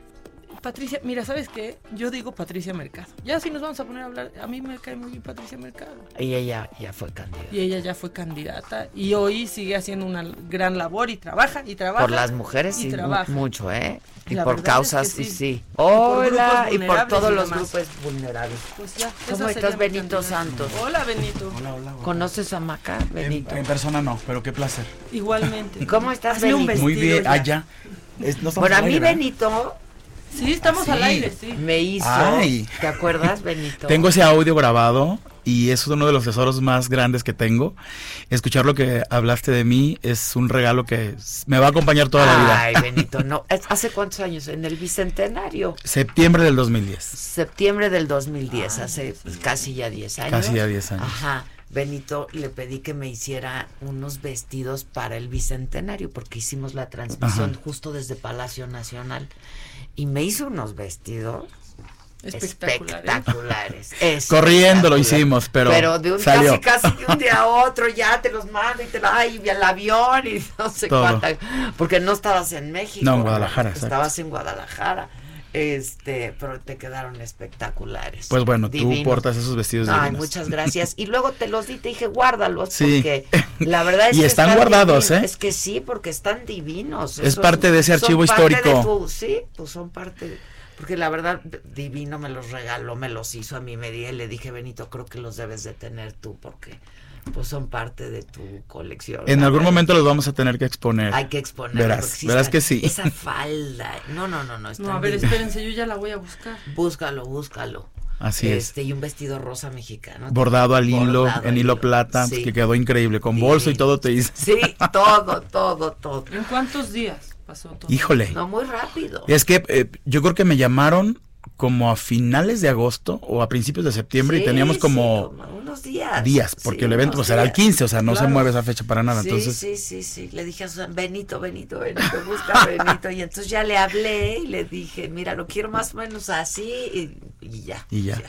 Patricia, mira, ¿sabes qué? Yo digo Patricia Mercado. Ya si nos vamos a poner a hablar, a mí me cae muy bien Patricia Mercado. Y ella ya fue candidata. Y ella ya fue candidata y hoy sigue haciendo una gran labor y trabaja y trabaja. Por las mujeres y sí, trabaja. mucho, ¿eh? Y La por causas, es que sí. sí. sí. Y por Hola, grupos y por todos y los grupos vulnerables. Pues ya, ¿Cómo estás, Benito candidata. Santos? Hola, Benito. ¿Conoces a Maca, Benito? En persona no, pero qué placer. Igualmente. ¿Cómo estás, Hazle un Benito? Muy bien, ya. allá. Es- no Bueno, a mí. Benito Sí, estamos Sí. al aire, sí. me hizo, Ay. ¿te acuerdas, Benito? Tengo ese audio grabado y es uno de los tesoros más grandes que tengo. Escuchar lo que hablaste de mí es un regalo que me va a acompañar toda la vida. Ay, Benito, no. [LAUGHS] ¿Es- ¿Hace cuántos años? En el Bicentenario. Septiembre del 2010. Septiembre del 2010, hace pues, casi ya 10 años. Casi ya 10 años. Ajá. Benito le pedí que me hiciera unos vestidos para el Bicentenario, porque hicimos la transmisión Ajá. justo desde Palacio Nacional. Y me hizo unos vestidos Espectaculares. espectaculares. [LAUGHS] Corriendo lo hicimos, pero de un salió. casi casi de un día a [LAUGHS] otro ya te los mando y te lo ay, y el avión y [LAUGHS] no sé Todo. cuánta porque no estabas en México No, en Guadalajara, exacto. estabas en Guadalajara este pero te quedaron espectaculares Pues bueno, tú Divinos. portas esos vestidos Ay, divinos. muchas [LAUGHS] gracias. Y luego te los di, te dije, guárdalos, Sí. porque la verdad es [LAUGHS] Y que están guardados, divinos. ¿eh? Es que sí, porque están divinos. Es Esos parte de ese archivo histórico. tu- sí, pues son parte de- Porque la verdad, divino me los regaló, me los hizo a mí, me di, y le dije, Benito, creo que los debes de tener tú, porque pues son parte de tu colección. En algún verdad. momento los vamos a tener que exponer. Hay que exponer. Verás, verás que sí. Esa falda. No, no, no, no. No, a ver, espérense, yo ya la voy a buscar. Búscalo, búscalo. Así es. este, Y un vestido rosa mexicano. Bordado al hilo, Bordado en al hilo plata, Sí. que quedó increíble, con bolso y todo te hice. Sí, todo, todo, todo. ¿En cuántos días pasó todo? Híjole. No, muy rápido. Es que eh, yo creo que me llamaron como a finales de agosto o a principios de septiembre y teníamos sí, como, unos días. días, porque Sí, el evento pues era el días. 15, o sea, no se mueve esa fecha para nada. Sí, entonces, sí, sí, sí. Le dije a Susana, Benito, Benito, Benito, busca Benito. Y entonces ya le hablé y le dije, mira, lo quiero más o menos así y, y ya. y ya.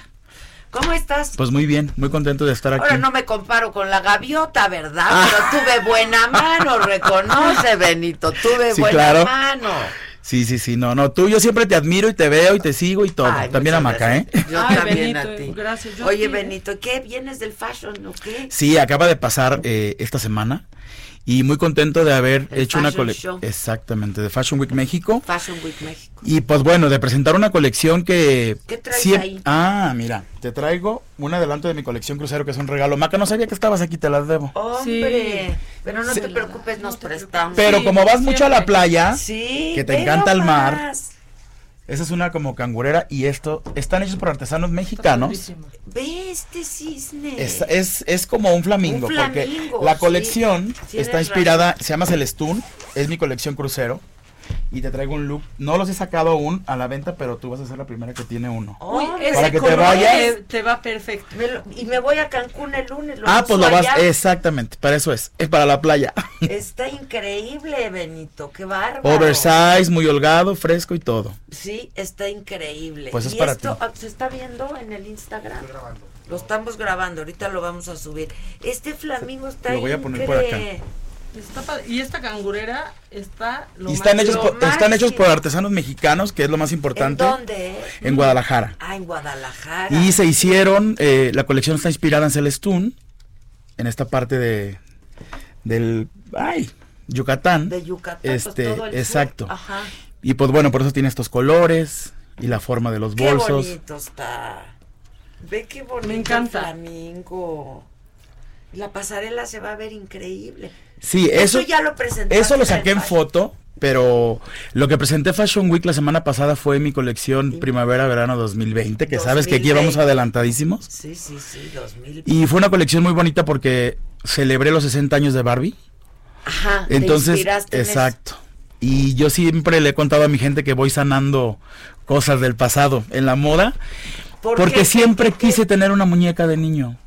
¿Cómo estás? Pues muy bien, muy contento de estar aquí. Ahora no me comparo con la gaviota, ¿verdad? Pero tuve buena mano, reconoce, Benito, tuve Sí, buena claro. mano. Sí, sí, sí, no, no, tú yo siempre te admiro y te veo y te sigo y todo. Ay, También a Maca, ¿eh? Yo Ay, también Benito, a ti. gracias, yo Oye. Benito, ¿qué? ¿Vienes del fashion o qué? Sí, acaba de pasar eh, esta semana y muy contento de haber El hecho una colección. Exactamente, de Fashion Week México. Fashion Week México. Y pues bueno, de presentar una colección que... ¿Qué traes ahí? Ah, mira, te traigo un adelanto de mi colección crucero que es un regalo. Maca, no sabía que estabas aquí, te las debo. Hombre, pero no te preocupes, nos prestamos. Pero como vas mucho a la playa, Sí, que te encanta el mar, nomás. Esa es una como cangurera y esto están hechos por artesanos mexicanos. Ve este cisne. Es, es, es como un flamingo, Un flamingo, porque la sí. colección está inspirada, se llama Celestún, es mi colección crucero. Y te traigo un look. No los he sacado aún a la venta, pero tú vas a ser la primera que tiene uno. Uy, Oh, ese Para que te vayas. te, te va perfecto. Me lo- y me voy a Cancún el lunes. lo Ah, pues lo vas, allá. exactamente, para eso es, es para la playa. [LAUGHS] Está increíble, Benito, qué bárbaro. Oversize, muy holgado, fresco y todo. Sí, está increíble. Pues es ¿Y para esto ti. ah, se está viendo en el Instagram? Lo estamos grabando, ahorita lo vamos a subir. Este flamingo está Lo voy a poner por acá. Está y esta cangurera está lo Y están hechos, por, están hechos por artesanos mexicanos, que es lo más ¿En importante. dónde? En Guadalajara. Ah, en Guadalajara. Y se hicieron, eh, la colección está inspirada en Celestún, en esta parte de del ay, Yucatán. De Yucatán, pues, Este, todo el sur. exacto. Ajá. Y pues bueno, por eso tiene estos colores y la forma de los Qué bolsos. bonito está. Ve qué bonito Me encanta. el flamingo. La pasarela se va a ver increíble. Sí, eso ya lo presentaste Eso lo saqué en foto, pero lo que presenté Fashion Week la semana pasada fue mi colección Primavera-Verano 2020, que sabes que aquí 2020. vamos adelantadísimos. Sí, sí, sí, 2000. Y fue una colección muy bonita porque celebré los 60 años de Barbie. Ajá, te Entonces, en eso. exacto. Y yo siempre le he contado a mi gente que voy sanando cosas del pasado en la moda, ¿Por porque qué? siempre quise tener una muñeca de niño.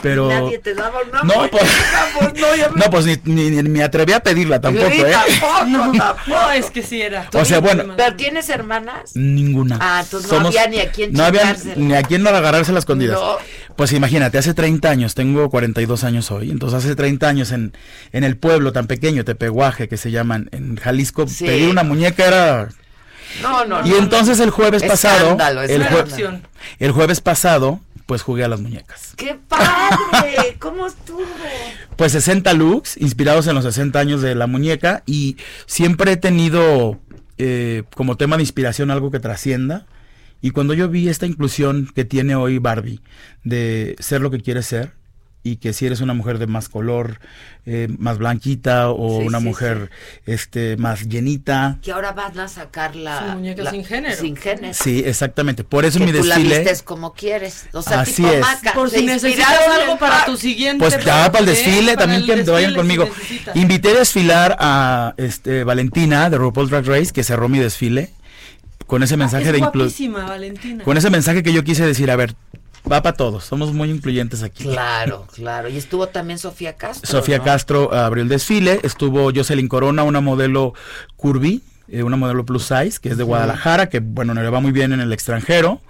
Pero Nadie te daba una No, muñeca, pues- [LAUGHS] pues, no, ya me- no, pues ni, ni- ni me atreví a pedirla tampoco, ¿eh? [LAUGHS] tampoco, [LAUGHS] No, tampoco. no, es que sí era. O sea, bueno, ¿Pero tienes hermanas? Ninguna. Ah, entonces no había ni a quién No había ni a quién no agarrarse las escondidas. No. Pues imagínate, hace 30 años, tengo 42 años hoy, entonces hace 30 años en, en el pueblo tan pequeño, Tepehuaje, que se llaman, en Jalisco, Sí. pedir una muñeca era... No, no, y no, entonces el jueves pasado, Escándalo, el, jue- el jueves pasado, pues jugué a las muñecas. ¡Qué padre! [LAUGHS] ¿Cómo estuvo? Pues 60 looks, inspirados en los 60 años de la muñeca, y siempre he tenido eh, como tema de inspiración algo que trascienda. Y cuando yo vi esta inclusión que tiene hoy Barbie, de ser lo que quieres ser, y que si eres una mujer de más color, eh, más blanquita, o Sí, una sí, mujer este más llenita. Que ahora van a sacar la... Su muñeca la- sin género. Sin género. Sí, exactamente. Por eso que mi tú la desfile. vistes como quieres. O sea, Así tipo es. maca. Por si necesitas algo para tu siguiente. Pues ya para el ¿eh? desfile, Para también el que vayan si conmigo. necesitas. Invité a desfilar a este Valentina de RuPaul Drag Race, que cerró mi desfile, con ese mensaje es de inclusión. guapísima, Valentina. Con ese mensaje que yo quise decir, a ver, va para todos, somos muy incluyentes aquí. Claro, [LAUGHS] claro. Y estuvo también Sofía Castro. Sofía ¿no? Castro abrió el desfile, estuvo Jocelyn Corona, una modelo curvy, eh, una modelo plus size, que es de. Guadalajara, que bueno, le va muy bien en el extranjero.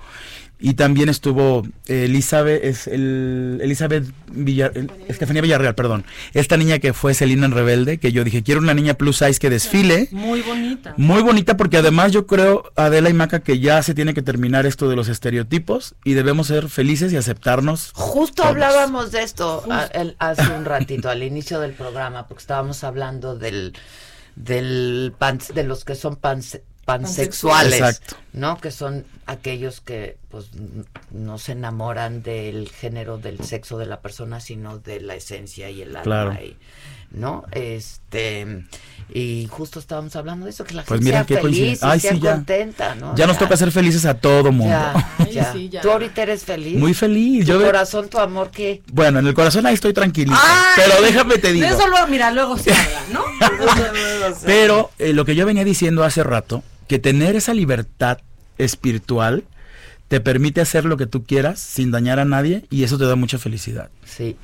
Y también estuvo eh, Elizabeth, es el, Elizabeth Villar, el- Estefanía Villarreal, perdón. Esta niña que fue Celina en Rebelde, que yo dije, quiero una niña plus size que desfile. Muy bonita. Muy bonita porque además yo creo, Adela y Maca, que ya se tiene que terminar esto de los estereotipos y debemos ser felices y aceptarnos. Justo todos. hablábamos de esto a- el- hace un ratito, al inicio del programa, porque estábamos hablando del, del pan- de los que son pans- pansexuales, Exacto. ¿no? Que son aquellos que pues no se enamoran del género, del sexo de la persona, sino de la esencia y el alma, Claro. y- ¿no? Este y justo estábamos hablando de eso, que la Pues gente sea feliz y Ay, sea sí, ya. contenta, ¿no? Ya nos toca ser felices a todo mundo. Ya, [LAUGHS] ya. Tú ahorita eres feliz. Muy feliz. Tu Yo ve- corazón, tu amor, ¿qué? Bueno, en el corazón ahí estoy tranquilito. Ay, pero déjame te digo. De eso luego, mira, luego se habla, ¿no? Pero eh, lo que yo venía diciendo hace rato, que tener esa libertad espiritual te permite hacer lo que tú quieras sin dañar a nadie y eso te da mucha felicidad. Sí.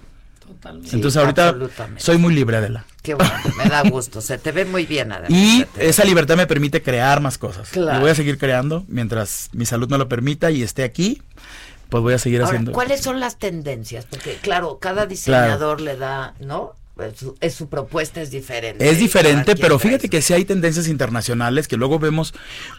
Totalmente. Entonces Sí, ahorita soy muy libre, Adela. Qué bueno, me da gusto. Se te ve muy bien, además. Y esa libertad me permite crear más cosas. Claro. Y voy a seguir creando mientras mi salud me lo permita y esté aquí, pues voy a seguir Ahora, haciendo. ¿cuáles son las tendencias? Porque, claro, cada diseñador le da, ¿no? Es su, es su propuesta es diferente. Es diferente, pero fíjate que sí hay tendencias internacionales que luego vemos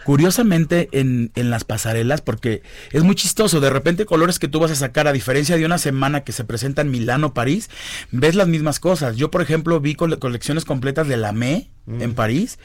curiosamente en, en las pasarelas, porque es muy chistoso. De repente, colores que tú vas a sacar, a diferencia de una semana que se presenta en Milán o París, ves las mismas cosas. Yo, por ejemplo, vi cole- colecciones completas de la En París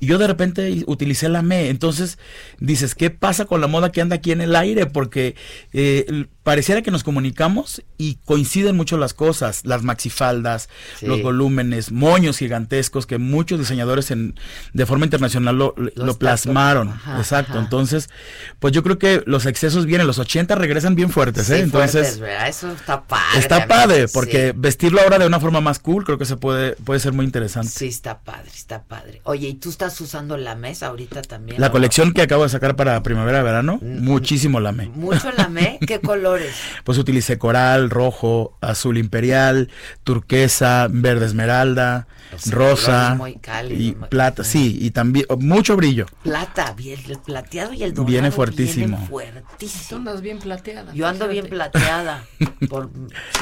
y yo de repente utilicé la ME. Entonces dices, ¿qué pasa con la moda que anda aquí en el aire? Porque eh, pareciera que nos comunicamos y coinciden mucho las cosas, las maxifaldas, Sí. los volúmenes, moños gigantescos que muchos diseñadores en, de forma internacional lo, lo plasmaron. Ajá, Exacto. ajá. Entonces, pues yo creo que los excesos vienen, los 80 regresan bien fuertes, ¿eh? Sí, Entonces. Eso está padre. está padre, sí. porque vestirlo ahora de una forma más cool creo que se puede, puede ser muy interesante. Sí, está padre. Está padre. Oye, ¿y tú estás usando la mesa ahorita también? La ¿no? colección que acabo de sacar para primavera-verano, muchísimo lamé. Mucho lamé. [LAUGHS] ¿Qué colores? Pues utilicé coral, rojo, azul imperial, turquesa, verde esmeralda, rosa muy y muy- plata. Sí, y también oh, mucho brillo. Plata, bien, el plateado y el dorado. Viene fuertísimo. fuertísimo. Tú andas bien plateada. Yo ando bien plateada. [LAUGHS] por-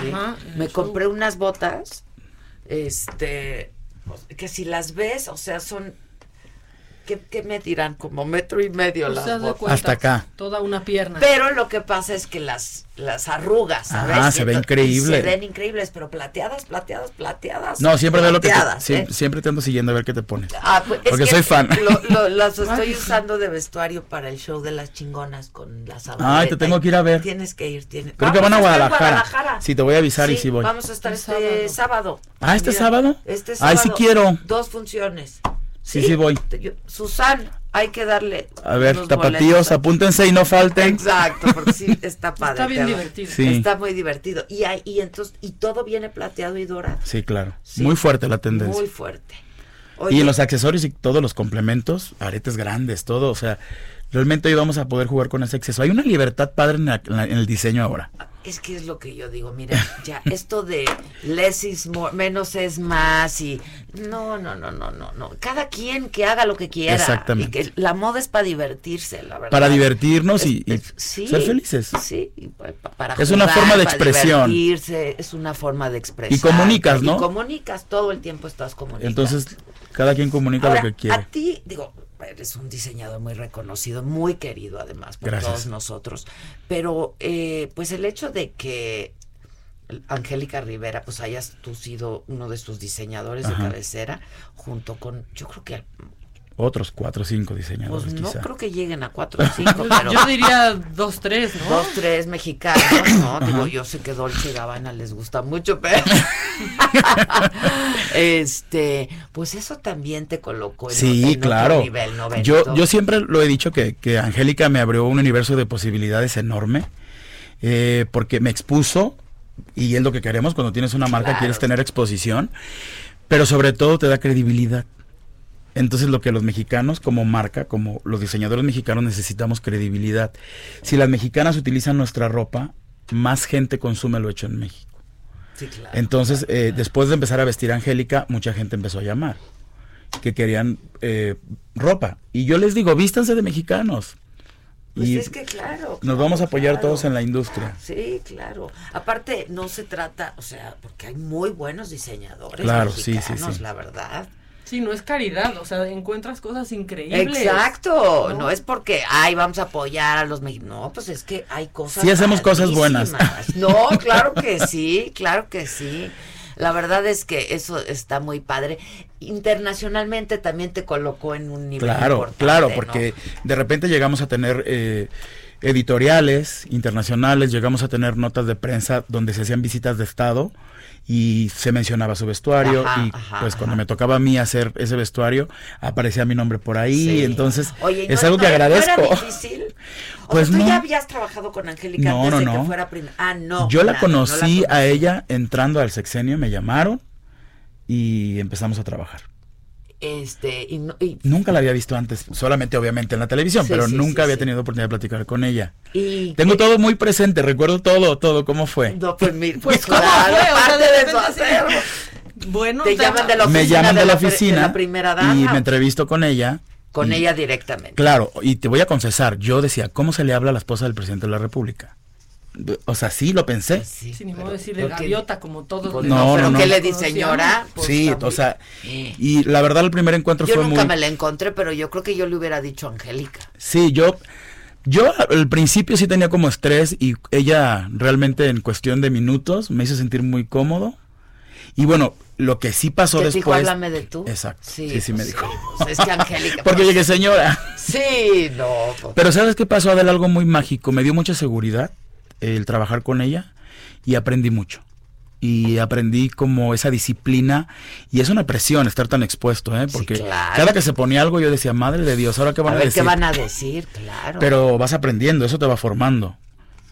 sí. Ajá, en Me compré unas botas, este, que si las ves, o sea, son, ¿qué, qué me dirán? Como metro y medio Pues, las botas. cuenta, Hasta acá. Toda una pierna. Pero lo que pasa es que las, las arrugas, ¿sabes? Ajá, se Y ve entonces- increíble. Se ven increíbles, pero plateadas, plateadas, plateadas. No, siempre veo lo que te, ¿eh? siempre te ando siguiendo a ver qué te pones. Ah, pues, es Porque que soy fan. Lo, lo- las [LAUGHS] Ay, estoy usando de vestuario para el show de las chingonas con la Ay, te tengo que ir a ver. Tienes que ir. Tienes... Creo que van a Guadalajara. Guadalajara. Sí, te voy a avisar y sí voy. Vamos a estar El este sábado. Ah, ¿este Mira, sábado? Este Ay, sábado. sí quiero. Dos funciones. Sí, sí voy. Yo- Susan, hay que darle. A ver, tapatíos, boletos. apúntense y no falten. Exacto, porque sí [LAUGHS] está padre. Está bien divertido. Sí. Está muy divertido. Y, hay, y entonces, y todo viene plateado y dorado. Sí, claro. Sí. Muy fuerte la tendencia. Muy fuerte. Y en los accesorios y todos los complementos, aretes grandes, todo, o sea, realmente hoy vamos a poder jugar con ese exceso. Hay una libertad padre en la- en el diseño ahora. Es que es lo que yo digo, mira, ya [LAUGHS] esto de less is more, menos es más y no, no, no, no, no, no. Cada quien que haga lo que quiera. Exactamente. Y que la moda es para divertirse, la verdad. Para divertirnos y, y Sí, ser felices. Sí, para Es una forma de expresión. divertirse, es una forma de expresión. Y comunicas, ¿no? Y comunicas, todo el tiempo estás comunicando. Entonces, cada quien comunica Ahora, lo que quiere. A ti, digo, eres un diseñador muy reconocido, muy querido además por Gracias. todos nosotros. Pero, eh, pues el hecho de que Angélica Rivera, pues hayas tú sido uno de sus diseñadores Ajá. de cabecera, junto con, yo creo que, Otros cuatro o cinco diseñadores, pues no quizá. creo que lleguen a cuatro o cinco, [LAUGHS] pero Yo diría dos, tres, ¿no? dos, tres mexicanos, ¿no? Digo, yo sé que Dolce Gabbana les gusta mucho, pero [LAUGHS] este, pues eso también te colocó en, Sí, en otro claro. nivel, ¿no, yo, yo siempre lo he dicho que, que Angélica me abrió un universo de posibilidades enorme, eh, porque me expuso, y es lo que queremos cuando tienes una marca, Claro. quieres tener exposición, pero sobre todo te da credibilidad. Entonces lo que los mexicanos como marca, como los diseñadores mexicanos necesitamos credibilidad. Si las mexicanas utilizan nuestra ropa, más gente consume lo hecho en México. Sí, claro. Entonces, eh, después de empezar a vestir a Angélica, mucha gente empezó a llamar que querían eh, ropa. Y yo les digo, vístanse de mexicanos. Pues y es que claro. nos vamos a apoyar todos en la industria. Sí, claro. Aparte, no se trata, o sea, porque hay muy buenos diseñadores Claro, sí, sí, mexicanos, sí. la verdad. Sí, no es caridad, o sea, encuentras cosas increíbles. Exacto, no. ¿no? es porque, ay, vamos a apoyar a los mexicanos. No, pues es que hay cosas. Sí hacemos cosas buenas. No, claro que sí, claro que sí. La verdad es que eso está muy padre. Internacionalmente también te colocó en un nivel Claro, importante, claro, ¿no? porque de repente llegamos a tener eh, editoriales internacionales, llegamos a tener notas de prensa donde se hacían visitas de Estado y se mencionaba su vestuario Ajá, y ajá, pues cuando me tocaba a mí hacer ese vestuario aparecía mi nombre por ahí, Sí. entonces Oye, ¿y es no- algo no- que no agradezco. era difícil? [LAUGHS] O Pues sea, tú no. ya habías trabajado con Angélica No, antes no, de que fuera primera. Ah, no. Yo la conocí a ella entrando al sexenio, me llamaron y empezamos a trabajar. Este, y, no- y, Nunca la había visto antes, solamente obviamente en la televisión, Sí, pero sí, nunca sí, había sí. tenido oportunidad de platicar con ella. y- Tengo todo muy presente, recuerdo todo, todo, cómo fue. No, pues, mi- pues ¿cómo claro, fue? O sea, aparte de de repente. Bueno, Te o sea, llaman de la me oficina llaman de la pre- oficina la primera dama. y me entrevisto con ella. Con y- ella directamente. Claro, y te voy a confesar, yo decía, ¿cómo se le habla a la esposa del presidente de la República? O sea, sí lo pensé. Sí, sin ni modo pero- decir de pero que- gaviota como todos. Pues le- no, pero no, ¿qué no. le di, señora? Pues sí, está o sea, y la verdad el primer encuentro Yo fue nunca muy... me la encontré, pero yo creo que yo le hubiera dicho a Angélica. Sí, yo, yo al principio sí tenía como estrés y ella realmente en cuestión de minutos me hizo sentir muy cómodo. Y bueno, lo que sí pasó Te después... dijo, háblame de tú. Exacto, sí, sí, me pues dijo. pues es que Angélica. [LAUGHS] Porque pues, llegué señora. Sí, no. pues, Pero ¿sabes qué pasó, Adel? Algo muy mágico. Me dio mucha seguridad el trabajar con ella y aprendí mucho. Y aprendí como esa disciplina y es una presión estar tan expuesto, ¿eh? Porque claro. cada que se ponía algo yo decía, madre de Dios, ¿ahora qué van a a, ver decir? qué van a decir, claro. Pero vas aprendiendo, eso te va formando.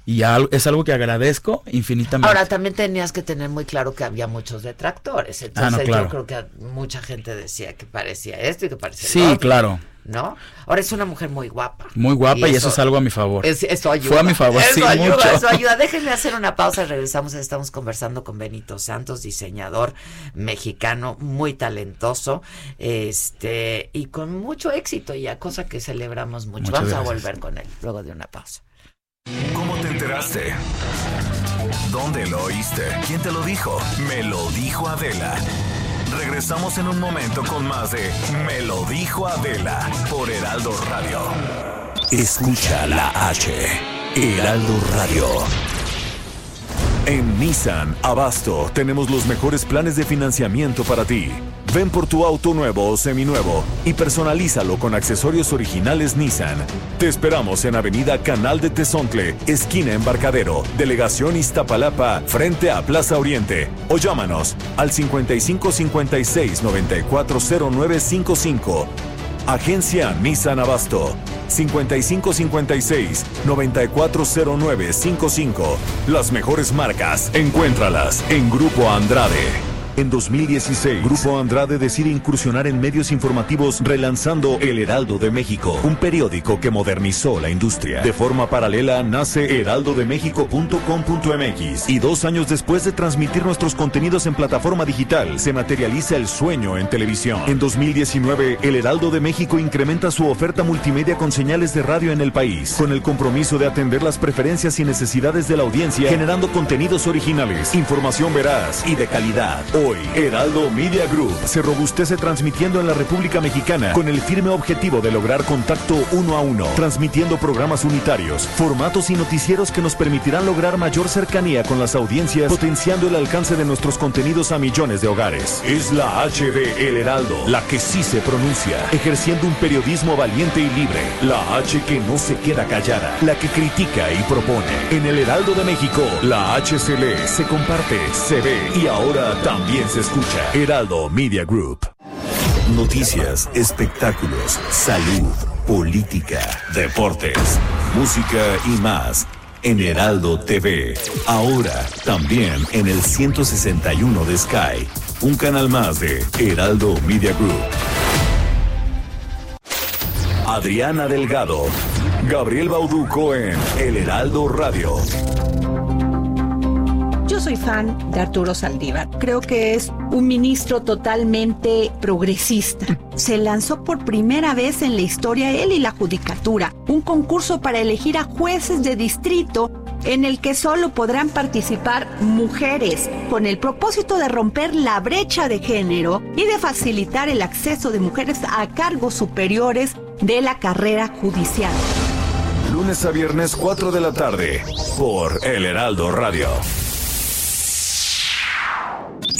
Y es algo que agradezco infinitamente. Ahora también tenías que tener muy claro que había muchos detractores. Entonces Ah, no, claro. yo creo que mucha gente decía que parecía esto y que parecía Sí, lo otro, claro. ¿No? Ahora es una mujer muy guapa. Muy guapa y eso, es algo a mi favor. es- eso ayuda. Fue a mi favor, Eso sí, ayuda, mucho. eso ayuda. Déjenme hacer una pausa y regresamos. Estamos conversando con Benito Santos, diseñador mexicano, muy talentoso, este, y con mucho éxito ya, cosa que celebramos mucho. Muchas Vamos a volver con él luego de una pausa. ¿Cómo te enteraste? ¿Dónde lo oíste? ¿Quién te lo dijo? Me lo dijo Adela. Regresamos en un momento con más de Me lo dijo Adela por Heraldo Radio. Escucha la H. Heraldo Radio. En Nissan Abasto tenemos los mejores planes de financiamiento para ti. Ven por tu auto nuevo o seminuevo y personalízalo con accesorios originales Nissan. Te esperamos en Avenida Canal de Tezontle, esquina Embarcadero, Delegación Iztapalapa, frente a Plaza Oriente. O llámanos al 5556 940955. Agencia Nissan Abasto. 5556-940955. Las mejores marcas, encuéntralas en Grupo Andrade. En 2016, Grupo Andrade decide incursionar en medios informativos relanzando El Heraldo de México, un periódico que modernizó la industria. De forma paralela nace heraldodemexico.com.mx y dos años después de transmitir nuestros contenidos en plataforma digital, se materializa el sueño en televisión. En 2019, El Heraldo de México incrementa su oferta multimedia con señales de radio en el país, con el compromiso de atender las preferencias y necesidades de la audiencia, generando contenidos originales, información veraz y de calidad. Hoy, Heraldo Media Group se robustece transmitiendo en la República Mexicana con el firme objetivo de lograr contacto uno a uno, transmitiendo programas unitarios, formatos y noticieros que nos permitirán lograr mayor cercanía con las audiencias, potenciando el alcance de nuestros contenidos a millones de hogares. Es la H de El Heraldo, la que sí se pronuncia, ejerciendo un periodismo valiente y libre. La H que no se queda callada, la que critica y propone. En El Heraldo de México, la H se comparte, se ve y ahora también se escucha. Heraldo Media Group. Noticias, espectáculos, salud, política, deportes, música y más. En Heraldo TV. Ahora también en el 161 de Sky. Un canal más de Heraldo Media Group. Adriana Delgado. Gabriel Bauduco en El Heraldo Radio. Soy fan de Arturo Saldívar. Creo que es un ministro totalmente progresista. Se lanzó por primera vez en la historia él y la judicatura, un concurso para elegir a jueces de distrito en el que solo podrán participar mujeres, con el propósito de romper la brecha de género y de facilitar el acceso de mujeres a cargos superiores de la carrera judicial. Lunes a viernes 4 de la tarde por El Heraldo Radio.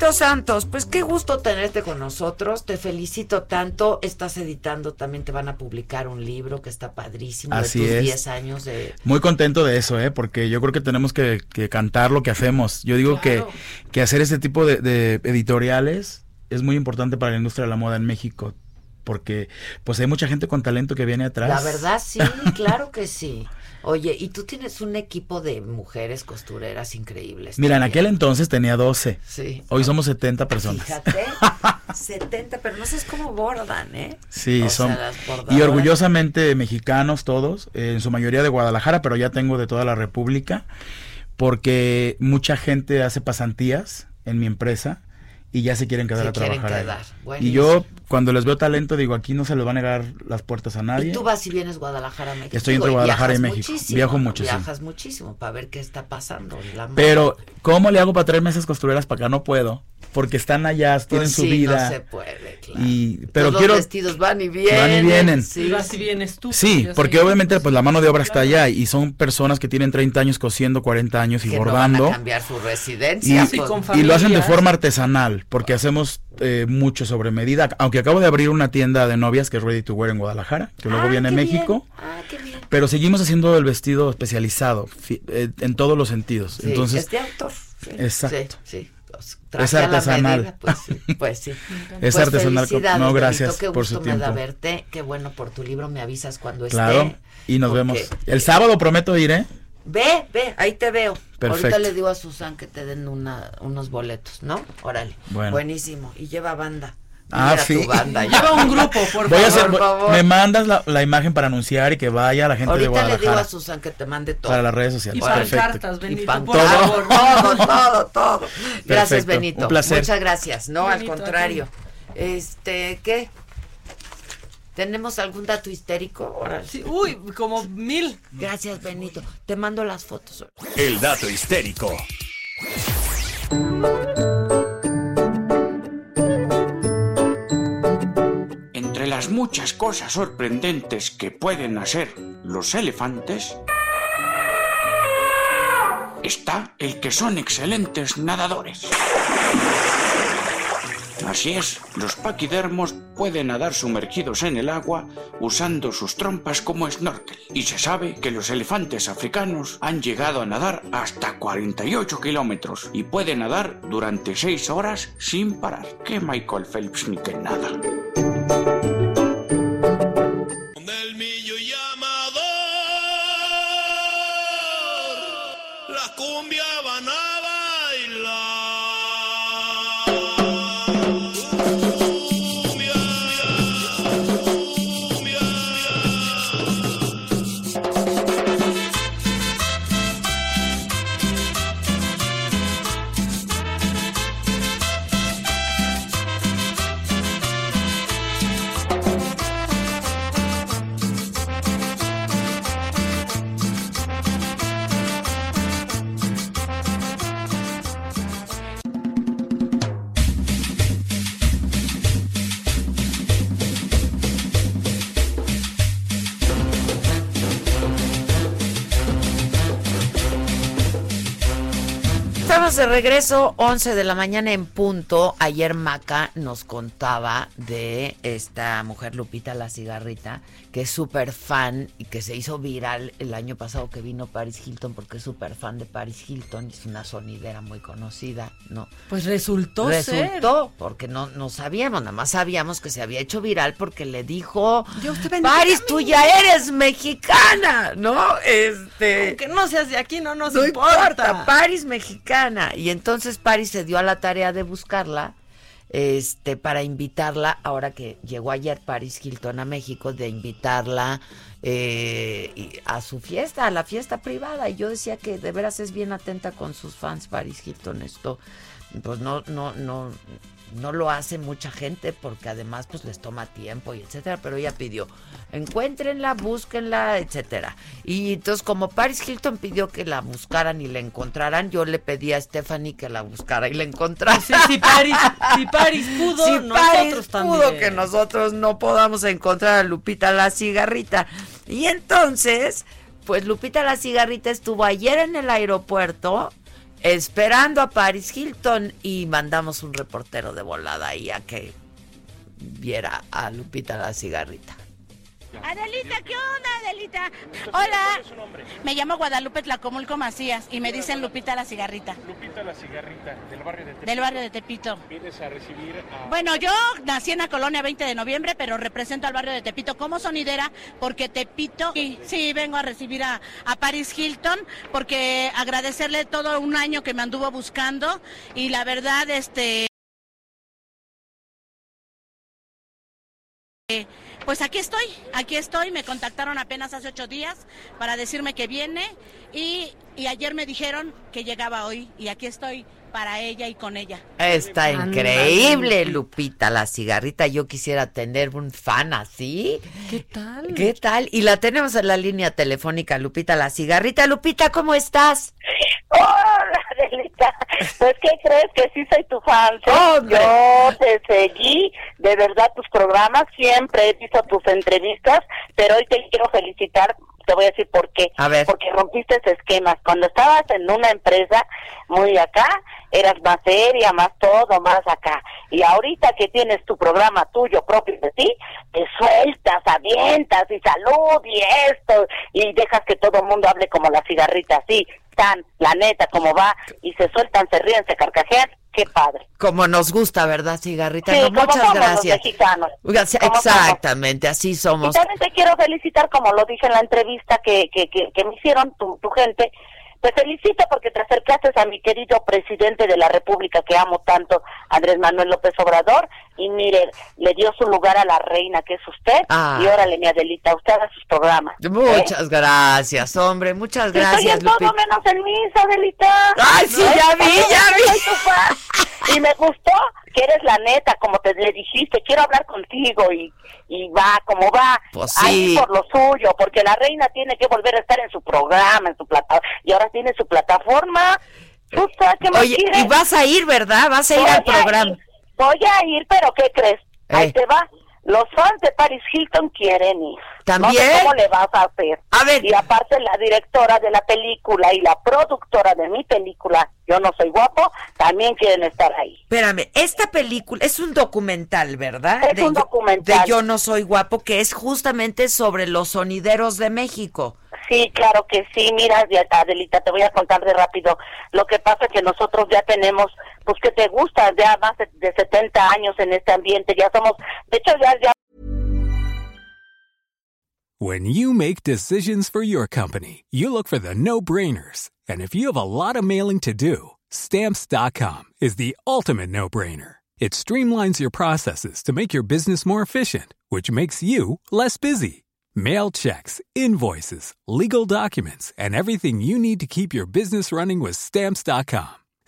Benito Santos, pues qué gusto tenerte con nosotros, te felicito tanto, estás editando, también te van a publicar un libro que está padrísimo Así de tus es. 10 años de... Muy contento de eso, ¿eh? porque yo creo que tenemos que, que cantar lo que hacemos. Yo digo que, que hacer este tipo de, de editoriales es muy importante para la industria de la moda en México, porque pues hay mucha gente con talento que viene atrás. La verdad sí, [LAUGHS] claro que sí. Oye, y tú tienes un equipo de mujeres costureras increíbles. Mira, en aquel entonces tenía 12. Sí. Hoy somos 70 personas. Fíjate, [LAUGHS] 70, pero no sabes cómo bordan, ¿eh? Sí, O son. sea, y orgullosamente mexicanos todos, eh, en su mayoría de Guadalajara, pero ya tengo de toda la República, porque mucha gente hace pasantías en mi empresa y ya se quieren quedar Se a quieren trabajar ahí. quedar. Y Buenísimo. yo cuando les veo talento digo, aquí no se les va a negar las puertas a nadie. Y tú vas y vienes Guadalajara a México. Estoy entre Guadalajara y viajas México. muchísimo, Viajo mucho, sí. Viajas muchísimo para ver qué está pasando. la. Pero, ¿cómo le hago para traerme esas costureras para acá? No puedo. Porque están allá, tienen Pues su sí, vida. no se puede, claro. Y, pero Todos quiero. los vestidos van y vienen. Van y vienen. Y vas y vienes tú. Sí, porque sé. obviamente pues la mano de obra está allá y son personas que tienen 30 años cosiendo, 40 años y que bordando. no van a cambiar su y, residencia. pues. y lo hacen de forma artesanal, porque hacemos eh, mucho sobre medida. Aunque acabo de abrir una tienda de novias que es Ready to Wear en Guadalajara, que luego Ah, viene a qué México. bien. Ah, qué bien. Pero seguimos haciendo el vestido especializado eh, en todos los sentidos. Sí, Entonces, es de autor. sí, Exacto. Sí, sí. Pues, Es artesanal. medida, pues sí, pues sí. [LAUGHS] Es Pues artesanal, no, gracias qué por su gusto me da tiempo. verte. Qué bueno por tu libro, me avisas cuando claro. esté. Y nos porque- vemos. El sábado prometo ir, ¿eh? Ve, ve, ahí te veo. Perfecto. Ahorita le digo a Susan que te den una, unos boletos, ¿no? Órale. Bueno. Buenísimo. Y lleva banda. Ah, Mira sí. tu banda. [LAUGHS] Lleva un grupo, por Voy a hacer, por favor. me mandas la, la imagen para anunciar y que vaya la gente de Ahorita le digo Guadalajara. a Susan que te mande todo. Para las redes sociales. Y Perfecto. pancartas, Y Benito, pan- por todo. favor. todo, todo, todo. [LAUGHS] Gracias, Perfecto, Benito. un placer. Muchas gracias. No, Benito, al contrario. Este, ¿qué? ¿Tenemos algún dato histérico? Órale. Sí, uy, como mil. Gracias, Benito. Te mando las fotos. El dato histérico. Entre las muchas cosas sorprendentes que pueden hacer los elefantes, está el que son excelentes nadadores. Así es, los paquidermos pueden nadar sumergidos en el agua usando sus trompas como snorkel. Y se sabe que los elefantes africanos han llegado a nadar hasta 48 kilómetros y pueden nadar durante 6 horas sin parar. Que Michael Phelps ni que nada. De regreso, 11 de la mañana en punto. Ayer Maca nos contaba de esta mujer Lupita la cigarrita, que es súper fan y que se hizo viral el año pasado que vino Paris Hilton, porque es súper fan de Paris Hilton, es una sonidera muy conocida, ¿no? Pues resultó, Resultó, porque no, no sabíamos, nada más sabíamos que se había hecho viral porque le dijo, Dios te Paris, tú ya eres mexicana, ¿no? Este... Aunque no seas de aquí, no nos No importa. importa, Paris mexicana. Y entonces Paris se dio a la tarea de buscarla, este, para invitarla, ahora que llegó ayer Paris Hilton a México, de invitarla eh, a su fiesta, a la fiesta privada. Y yo decía que de veras es bien atenta con sus fans, Paris Hilton. Esto, pues no, no, no, no lo hace mucha gente porque además pues les toma tiempo y etcétera, pero ella pidió, encuéntrenla, búsquenla, etcétera. Y entonces como Paris Hilton pidió que la buscaran y la encontraran, yo le pedí a Stephanie que la buscara y la encontrara. Sí, si Paris, si Paris pudo, Si nosotros Paris también. pudo que nosotros no podamos encontrar a Lupita la cigarrita. Y entonces, pues Lupita la cigarrita estuvo ayer en el aeropuerto esperando a Paris Hilton y mandamos un reportero de volada ahí a que viera a Lupita la cigarrita. Adelita, ¿qué onda, Adelita? Hola. Me llamo Guadalupe Tlacomulco Macías y me dicen Lupita la cigarrita. Lupita la cigarrita, del barrio de Tepito. Del barrio de Tepito. Vienes a recibir a... Bueno, yo nací en la colonia 20 de noviembre, pero represento al barrio de Tepito como sonidera, porque Tepito, sí, sí, vengo a recibir a, a Paris Hilton, porque agradecerle todo un año que me anduvo buscando y la verdad, este... Eh, Pues aquí estoy, aquí estoy. Me contactaron apenas hace ocho días para decirme que viene y, y ayer me dijeron que llegaba hoy y aquí estoy para ella y con ella. Está increíble, Lupita, la cigarrita. Yo quisiera tener un fan así. ¿Qué tal? ¿Qué tal? Y la tenemos en la línea telefónica, Lupita, la cigarrita. Lupita, ¿cómo estás? Hola, [LAUGHS] Pues, ¿qué crees? Que sí soy tu fan. ¿sí? Yo te seguí, de verdad, tus programas. Siempre he visto tus entrevistas, pero hoy te quiero felicitar. Te voy a decir por qué. A ver. Porque rompiste esquemas. Cuando estabas en una empresa muy acá, eras más seria, más todo, más acá. Y ahorita que tienes tu programa tuyo propio de ti, te sueltas, avientas y salud y esto, y dejas que todo el mundo hable como la cigarrita, así, tan, la neta, como va, y se sueltan, se ríen, se carcajean. Qué padre. Como nos gusta, ¿verdad, cigarrita? Sí, No, como muchas somos los gracias. mexicanos. Como Exactamente, así Y somos. también te quiero felicitar, como lo dije en la entrevista que, que, que, que me hicieron tu, tu gente. Te felicito porque te acercaste a mi querido presidente de la República que amo tanto, Andrés Manuel López Obrador, y mire, le dio su lugar a la reina que es usted, Ah. y órale, mi Adelita, usted haga sus programas. ¿eh? Muchas gracias, hombre, muchas Estoy gracias, en todo Lupita. menos en misa, Adelita. Ay, sí, ¿No? ya vi, ya vi. Soy tu fan. Y me gustó que eres la neta, como te le dijiste, quiero hablar contigo y, y va, como va. Pues Ahí sí. por lo suyo, porque la reina tiene que volver a estar en su programa, en su plataforma, y ahora tiene su plataforma. ¿Tú sabes qué Oye, y vas a ir, ¿verdad? Vas a ir Voy al programa. ir, voy a ir, pero ¿qué crees? Ahí Eh. te va. Los fans de Paris Hilton quieren ir. ¿También? No sé cómo le vas a hacer. A ver. Y aparte la directora de la película y la productora de mi película, Yo no soy guapo, también quieren estar ahí. Espérame, esta película es un documental, ¿verdad? Es un Yo- documental. De Yo no soy guapo, que es justamente sobre los sonideros de México. Sí, claro que sí. Mira, Adelita, te voy a contar de rápido. Lo que pasa es que nosotros ya tenemos, pues que te gusta, ya más de, de 70 años en este ambiente. Ya somos, de hecho, ya, ya When you make decisions for your company, you look for the no brainers. And if you have a lot of mailing to do, stamps.com is the ultimate no brainer. It streamlines your processes to make your business more efficient, which makes you less busy. Mail checks, invoices, legal documents, and everything you need to keep your business running with stamps.com.